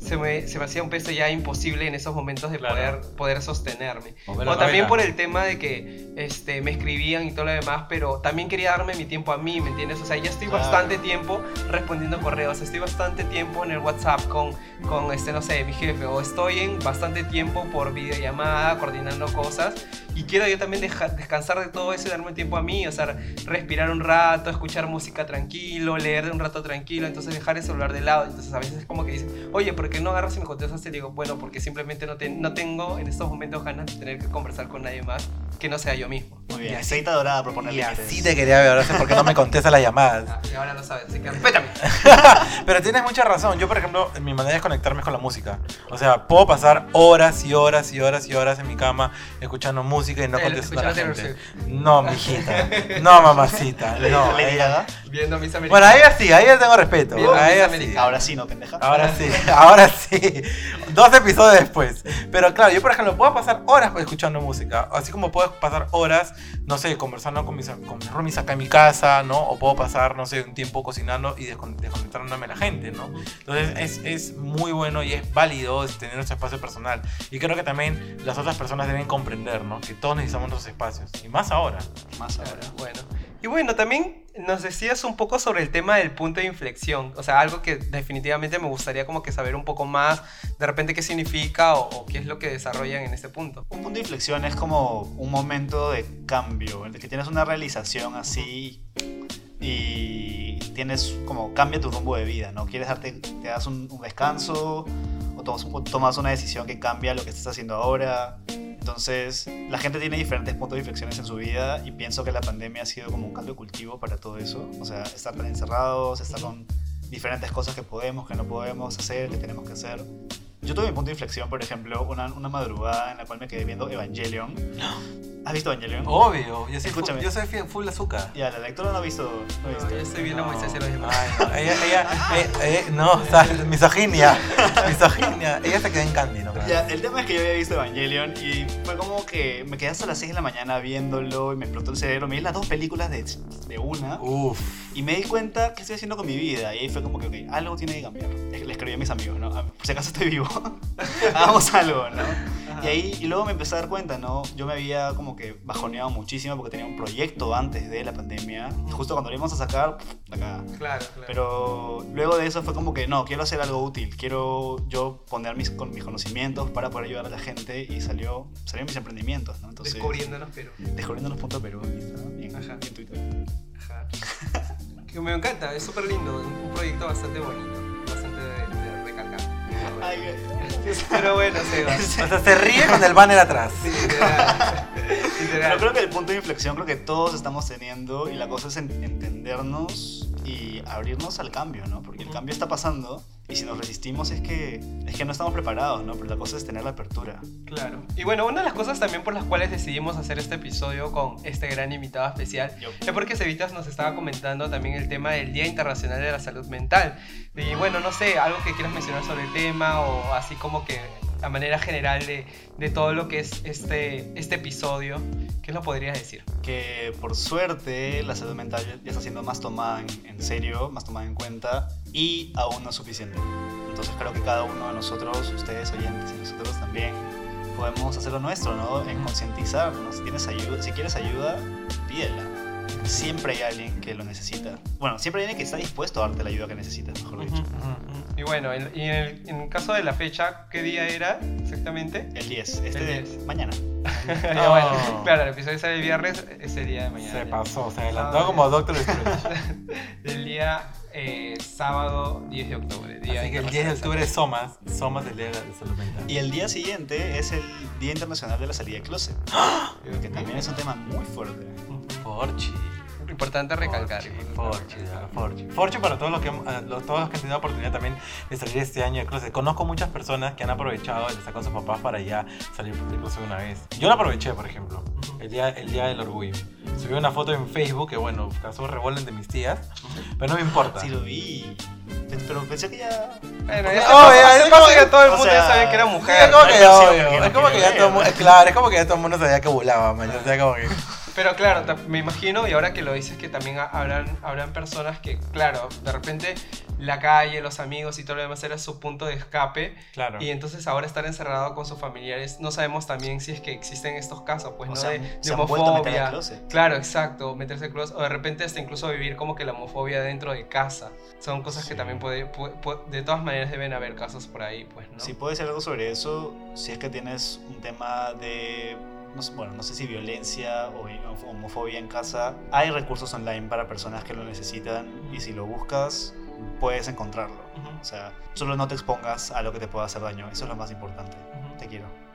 se me, se me hacía un peso ya imposible en esos momentos de Claro. poder, poder sostenerme. O también novela. por el tema de que este, me escribían y todo lo demás, pero también quería darme mi tiempo a mí, ¿me entiendes? O sea, ya estoy Claro. bastante tiempo respondiendo correos, estoy bastante tiempo en el WhatsApp con, con este, no sé, mi jefe, o estoy en bastante tiempo por videollamada, coordinando cosas, y quiero yo también deja- descansar de todo eso y darme tiempo a mí, o sea, respirar un rato, escuchar música tranquilo, leer de un rato tranquilo, entonces dejar el celular de lado, entonces a veces es como que dicen, oye, ¿por qué no agarras y me contestas? Y digo, bueno, porque simplemente no, no tengo en estos momentos ganas de tener que conversar con nadie más que no sea yo mismo. Muy Y bien. así- Aceita dorada propone Y límites. así te quería ver, ahora sé por qué no me contesta las llamadas. Ah, y ahora lo sabes, así que respétame. Pero tienes mucha razón. Yo, por ejemplo, mi manera de conectarme es con la música. O sea, puedo pasar horas y horas y horas y horas en mi cama escuchando música y no El- contestar a la gente. No, mijita. No, mamacita. No. Ella- Gaga. Viendo mis americanos. Bueno, a ella sí, a ella tengo respeto. A ella sí. Ahora sí, ¿no, pendeja? Ahora sí, ahora sí. Dos episodios después. Pero claro, yo por ejemplo puedo pasar horas escuchando música. Así como puedo pasar horas, no sé, conversando con mis, con mis roomies acá en mi casa, ¿no? O puedo pasar, no sé, un tiempo cocinando y descon- desconectándome a la gente, ¿no? Entonces es, es muy bueno y es válido tener nuestro espacio personal. Y creo que también las otras personas deben comprender, ¿no? Que todos necesitamos nuestros espacios. Y más ahora. Más ahora. Bueno. Y bueno, también nos decías un poco sobre el tema del punto de inflexión. O sea, algo que definitivamente me gustaría como que saber un poco más, de repente qué significa o, o qué es lo que desarrollan en este punto. Un punto de inflexión es como un momento de cambio, en el que tienes una realización así y tienes como cambia tu rumbo de vida, ¿no? Quieres darte, te das un, un descanso o tomas, o tomas una decisión que cambia lo que estás haciendo ahora. Entonces, la gente tiene diferentes puntos de inflexiones en su vida y pienso que la pandemia ha sido como un caldo de cultivo para todo eso. O sea, estar tan encerrados, estar con diferentes cosas que podemos, que no podemos hacer, que tenemos que hacer. Yo tuve mi punto de inflexión, por ejemplo, una, una madrugada en la cual me quedé viendo Evangelion. ¿Has visto Evangelion? Obvio, yo soy, Escúchame. yo soy full azúcar. Ya, la lectora no ha visto. No No, yo estoy viendo a Moisés y los demás. Ay, no, ella, ella, eh, eh, no, o sea, misoginia, misoginia. Ella se quedó en Candy, ¿no? Ya, el tema es que yo había visto Evangelion y fue como que me quedé hasta las 6 de la mañana viéndolo y me explotó el cerebro. Me vi las dos películas de, de una Uf. y me di cuenta qué estoy haciendo con mi vida. Y ahí fue como que, ok, algo tiene que cambiar. Le le escribí a mis amigos, ¿no? Ah, Por si acaso estoy vivo, hagamos algo, ¿no? Ajá. Y ahí, y luego me empecé a dar cuenta, ¿no? Yo me había como que bajoneado muchísimo porque tenía un proyecto antes de la pandemia. Y justo cuando lo íbamos a sacar, cagada. Claro, claro. Pero luego de eso fue como que no, quiero hacer algo útil, quiero yo poner mis, con mis conocimientos para poder ayudar a la gente y salió, salieron mis emprendimientos, ¿no? Entonces, Descubriéndonos, pero. Descubriéndonos punto Perú en Instagram y en, Ajá. y en Twitter. Ajá. Que me encanta, es súper lindo, un proyecto bastante bonito, Pero bueno, Sebas. O sea, se ríe con el banner atrás. Sí, literal. Literal. Pero creo que el punto de inflexión creo que todos estamos teniendo y la cosa es en- entendernos y abrirnos al cambio, ¿no? Porque el cambio está pasando y si nos resistimos es que, es que no estamos preparados, ¿no? Pero la cosa es tener la apertura. Claro. Y bueno, una de las cosas también por las cuales decidimos hacer este episodio con este gran invitado especial Yo, es porque Cevitas nos estaba comentando también el tema del Día Internacional de la Salud Mental. Y bueno, no sé, algo que quieras mencionar sobre el tema o así como que a manera general de, de todo lo que es este, este episodio, ¿qué lo podrías decir? que por suerte la salud mental ya- ya está siendo más tomada en, en serio, más tomada en cuenta y aún no es suficiente. Entonces creo que cada uno de nosotros, ustedes oyentes y nosotros también, podemos hacer lo nuestro, ¿no? En concientizarnos. Si tienes ayuda, si quieres ayuda, pídela. Siempre hay alguien que lo necesita. Bueno, siempre hay alguien que está dispuesto a darte la ayuda que necesitas, mejor dicho. Y bueno, en, y en el, en el caso de la fecha, ¿qué día era exactamente? El 10, este El de 10. mañana. Ya, bueno, claro, el episodio sale el viernes, ese día de mañana. Se ya. pasó, se adelantó Ah, como Doctor Strange. El día eh, sábado 10 de octubre. Día Así que el 10 de octubre es Somas, Somas el Día de la Salud Mental. Y el día siguiente es el Día Internacional de la Salida de Closet, que también es un tema muy fuerte. Forchi. Importante recalcar. Forchi, Forchi. Forchi para todos los que, han- a los- todos los que han tenido la oportunidad también de salir este año de closet. Conozco muchas personas que han aprovechado el estar con sus papás para ya salir de closet una vez. Yo lo aproveché, por ejemplo, el día, el día del orgullo. Subí una foto en Facebook que, bueno, causó revuelo de mis tías, pero no me importa. Sí lo vi. Pe- Pero pensé que ya... Bueno, ya, se es como- que todo el o mundo sea, ya sabía que era Sí, mujer. es como que, obvio, es como ya todo el mundo, claro, es como que ya todo el mundo sabía que volaba, man. O sea, como que... Pero claro, me imagino, y ahora que lo dices, que también ha- habrán, habrán personas que, claro, de repente la calle, los amigos y todo lo demás era su punto de escape. Claro. Y entonces ahora estar encerrado con sus familiares, no sabemos también si es que existen estos casos, pues, O ¿no? sea, de, de se han vuelto a meter al homofobia. Claro, exacto, meterse en closet, o de repente hasta incluso vivir como que la homofobia dentro de casa. Son cosas que Sí. también puede, pu- pu- de todas maneras deben haber casos por ahí, pues, ¿no? Si puedes decir algo sobre eso, si es que tienes un tema de, no sé, bueno, no sé si violencia o homofobia en casa, hay recursos online para personas que lo necesitan y si lo buscas, puedes encontrarlo. O sea, solo no te expongas a lo que te pueda hacer daño, eso es lo más importante. Te quiero.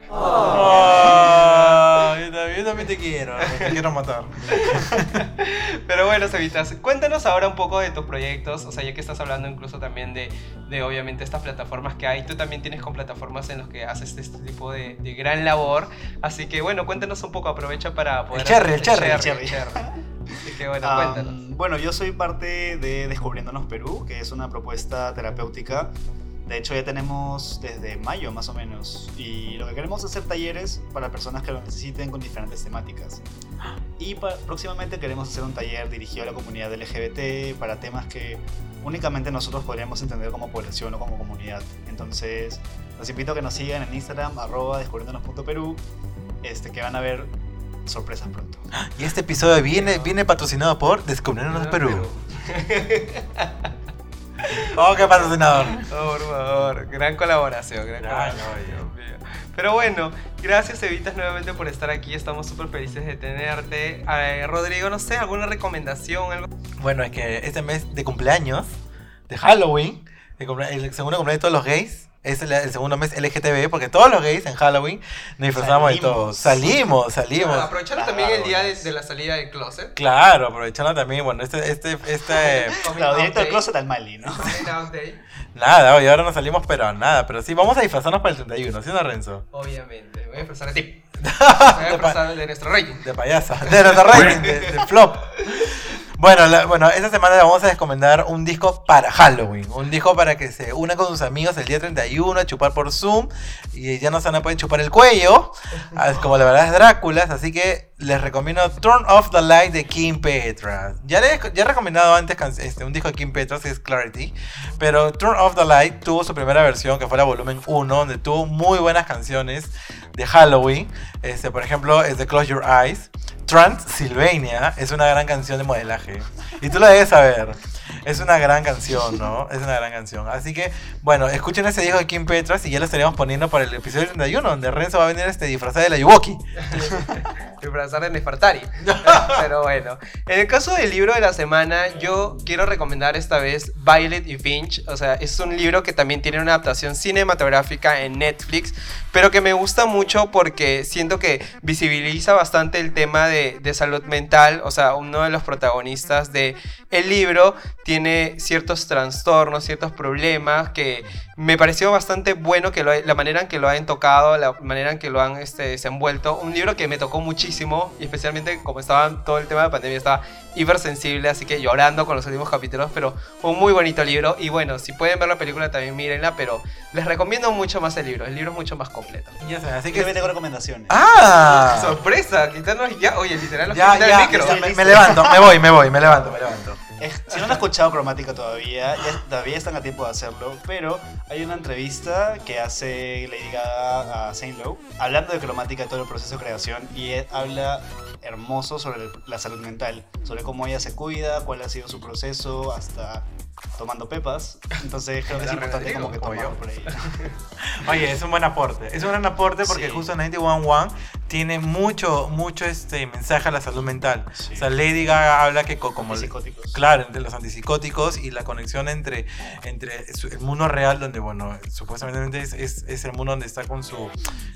Ah, yo, también, yo también te quiero, te quiero matar. Pero bueno, Cevitas, cuéntanos ahora un poco de tus proyectos, o sea, ya que estás hablando incluso también de, de obviamente estas plataformas que hay, tú también tienes con plataformas en las que haces este tipo de, de gran labor, así que bueno, cuéntanos un poco, aprovecha para poder... cherry, hacer- el cherry, el cherry. Así que bueno, cuéntanos. bueno, yo soy parte de Descubriéndonos Perú, que es una propuesta terapéutica. De hecho, ya tenemos desde mayo más o menos. Y lo que queremos es hacer talleres para personas que lo necesiten con diferentes temáticas. Y próximamente queremos hacer un taller dirigido a la comunidad LGBT para temas que únicamente nosotros podríamos entender como población o como comunidad. Entonces, los invito a que nos sigan en Instagram, arroba descubriéndonos.perú, este, que van a ver sorpresas pronto. Y este episodio viene, viene patrocinado por Descubriéndonos Perú. Oh, qué patrocinador. Oh, por favor, gran colaboración, gran colaboración. Dios mío. Pero bueno, gracias Evitas nuevamente por estar aquí, estamos súper felices de tenerte. Eh, Rodrigo, no sé, alguna recomendación, algo. Bueno, es que este mes de cumpleaños, de Halloween, el, cumple- el segundo cumpleaños de todos los gays, es el, el segundo mes LGTB, porque todos los gays en Halloween nos disfrazamos de Salimos. todo. Salimos, salimos. Aprovechando también el día de, de la salida del closet. Claro, aprovechando también, bueno, este, este, este, Claro, directo day. closet al Mali, ¿no? Nada, oye, ahora no salimos, pero nada, pero sí, vamos a disfrazarnos para el 31, ¿sí no, Renzo? obviamente. Me voy a expresar de ti. Me voy a expresar de nuestro rating. De payasa, de nuestro rating, de, de flop. Bueno, la- bueno, esta semana le vamos a recomendar un disco para Halloween. Un disco para que se una con sus amigos el día 31 a chupar por Zoom. Y ya no se van a poder chupar el cuello. Como la verdad es Dráculas. Así que les recomiendo Turn Off the Light de Kim Petras. Ya, le, ya he recomendado antes este, un disco de Kim Petras que es Clarity. Pero Turn Off the Light tuvo su primera versión que fue la volumen 1. Donde tuvo muy buenas canciones de Halloween. Este, por ejemplo, es de Close Your Eyes. Transylvania es una gran canción de modelaje. Y tú la debes saber. Es una gran canción, ¿no? Es una gran canción. Así que, bueno, escuchen ese disco de Kim Petras y ya lo estaríamos poniendo para el episodio 31, donde Renzo va a venir este disfrazado de la Yuwoki. disfrazar de Nefertari. Pero bueno, en el caso del libro de la semana, yo quiero recomendar esta vez Violet y Finch. O sea, es un libro que también tiene una adaptación cinematográfica en Netflix, pero que me gusta mucho porque siento que visibiliza bastante el tema de, de salud mental. O sea, uno de los protagonistas de el libro tiene ciertos trastornos, ciertos problemas que me pareció bastante bueno que lo, la manera en que lo han tocado, la manera en que lo han este, desenvuelto. Un libro que me tocó muchísimo y especialmente como estaba todo el tema de pandemia, estaba hipersensible, así que llorando con los últimos capítulos, pero un muy bonito libro. Y bueno, si pueden ver la película también mírenla, pero les recomiendo mucho más el libro. El libro es mucho más completo. Ya sé, así que que... tengo recomendaciones. ¡Ah! Sorpresa, quitarnos ya. Oye, literal, nos Ya, ya, el micro. ya, me, me levanto, me voy, me voy, me levanto, me levanto. Es- si no han escuchado Cromática todavía, ya, todavía están a tiempo de hacerlo, pero hay una entrevista que hace Lady Gaga a Saint Lowe, hablando de cromática, todo el proceso de creación, y él habla hermoso sobre la salud mental, sobre cómo ella se cuida, cuál ha sido su proceso, hasta tomando pepas. Entonces creo que es importante como que tomarlo por ahí. Oye, es un buen aporte. Es un gran aporte porque Sí. justo 911 tiene mucho, mucho este mensaje a la salud mental. Sí. O sea, Lady Gaga habla que co- como... Psicóticos. Claro, entre los antipsicóticos y la conexión entre, entre el mundo real, donde, bueno, supuestamente es, es, es el mundo donde está con su,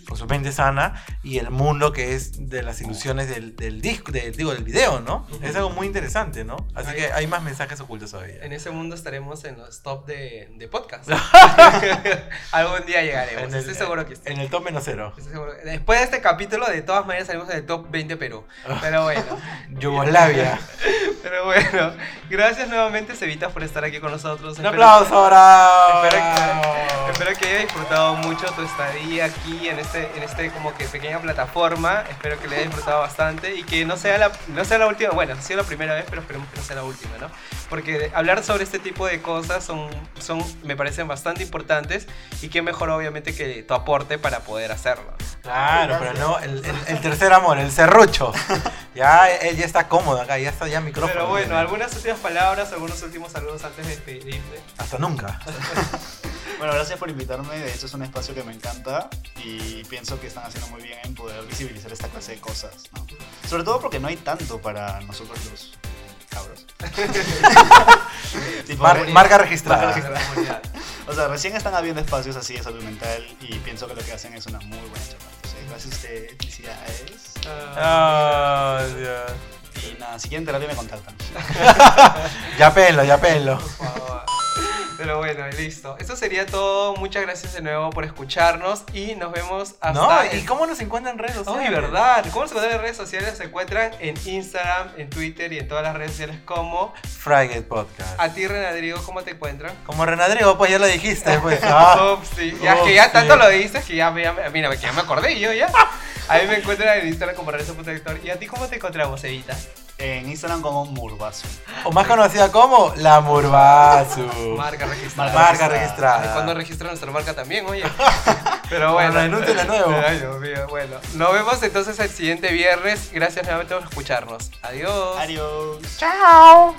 con su mente sana, y el mundo que es de las ilusiones del, del disco, del, digo, del video, ¿no? Ujú. Es algo muy interesante, ¿no? Así Ay. que hay más mensajes ocultos todavía. En ese mundo estaremos en los top de, de podcast. Algún día llegaremos, En el- estoy seguro que sí. En el top menos cero. Estoy seguro. Después de este capítulo, de todas maneras, salimos en el top 20 Perú. Pero bueno. Yugoslavia. Pero bueno, gracias nuevamente, Cevita, por estar aquí con nosotros. Un Espero- aplauso ahora. Espero que, espero que haya disfrutado mucho tu estadía aquí en este, en este como que pequeña plataforma. Espero que le haya disfrutado bastante y que no sea la, no sea la última. Bueno, ha sido la primera vez, pero esperemos que no sea la última, ¿no? Porque hablar sobre este tipo de cosas son, son, me parecen bastante importantes y qué mejor obviamente que tu aporte para poder hacerlo. Claro, pero no, el, el- el tercer amor, el serrucho. Ya él ya está cómodo acá, ya está ya micrófono. Pero bueno, algunas últimas palabras, algunos últimos saludos antes de despedirte. Hasta nunca. Bueno, gracias por invitarme. De hecho, es un espacio que me encanta y pienso que están haciendo muy bien en poder visibilizar esta clase de cosas. ¿no? Sobre todo porque no hay tanto para nosotros los cabros. Tipo, Mar- re- marca registrada. marca registrada. O sea, recién están habiendo espacios así de salud mental y pienso que lo que hacen es una muy buena chapa. Entonces, gracias a ustedes, felicidades. Dios. Y nada, si quieren terapia me contactan. Ya pelo, ya pelo. por favor. Pero bueno, listo. Eso sería todo. Muchas gracias de nuevo por escucharnos y nos vemos hasta ¿No? el- ¿Y cómo nos encuentran en redes sociales? Ay, verdad. ¿Cómo se encuentran en redes sociales? Se encuentran en Instagram, en Twitter y en todas las redes sociales como Frigate Podcast. a ti, Renadrigo, ¿cómo te encuentran? Como Renadrigo, pues ya lo dijiste, pues. Ah. Ups, sí. Ya que ya tanto sí. lo dices que ya, me- ya mira, que ya me acordé yo ya. A mí me encuentran en Instagram como Renzo.Director. ¿Y a ti cómo te encontramos, Evita? En Instagram como Murbazo. O más conocida como La Murbazu. Marca registrada. Marca registrada. Cuando registra nuestra marca también, oye. Pero Bueno, bueno. de nuevo. Ay, Dios mío, bueno. Nos vemos entonces el siguiente viernes. Gracias nuevamente por escucharnos. Adiós. Adiós. Chao.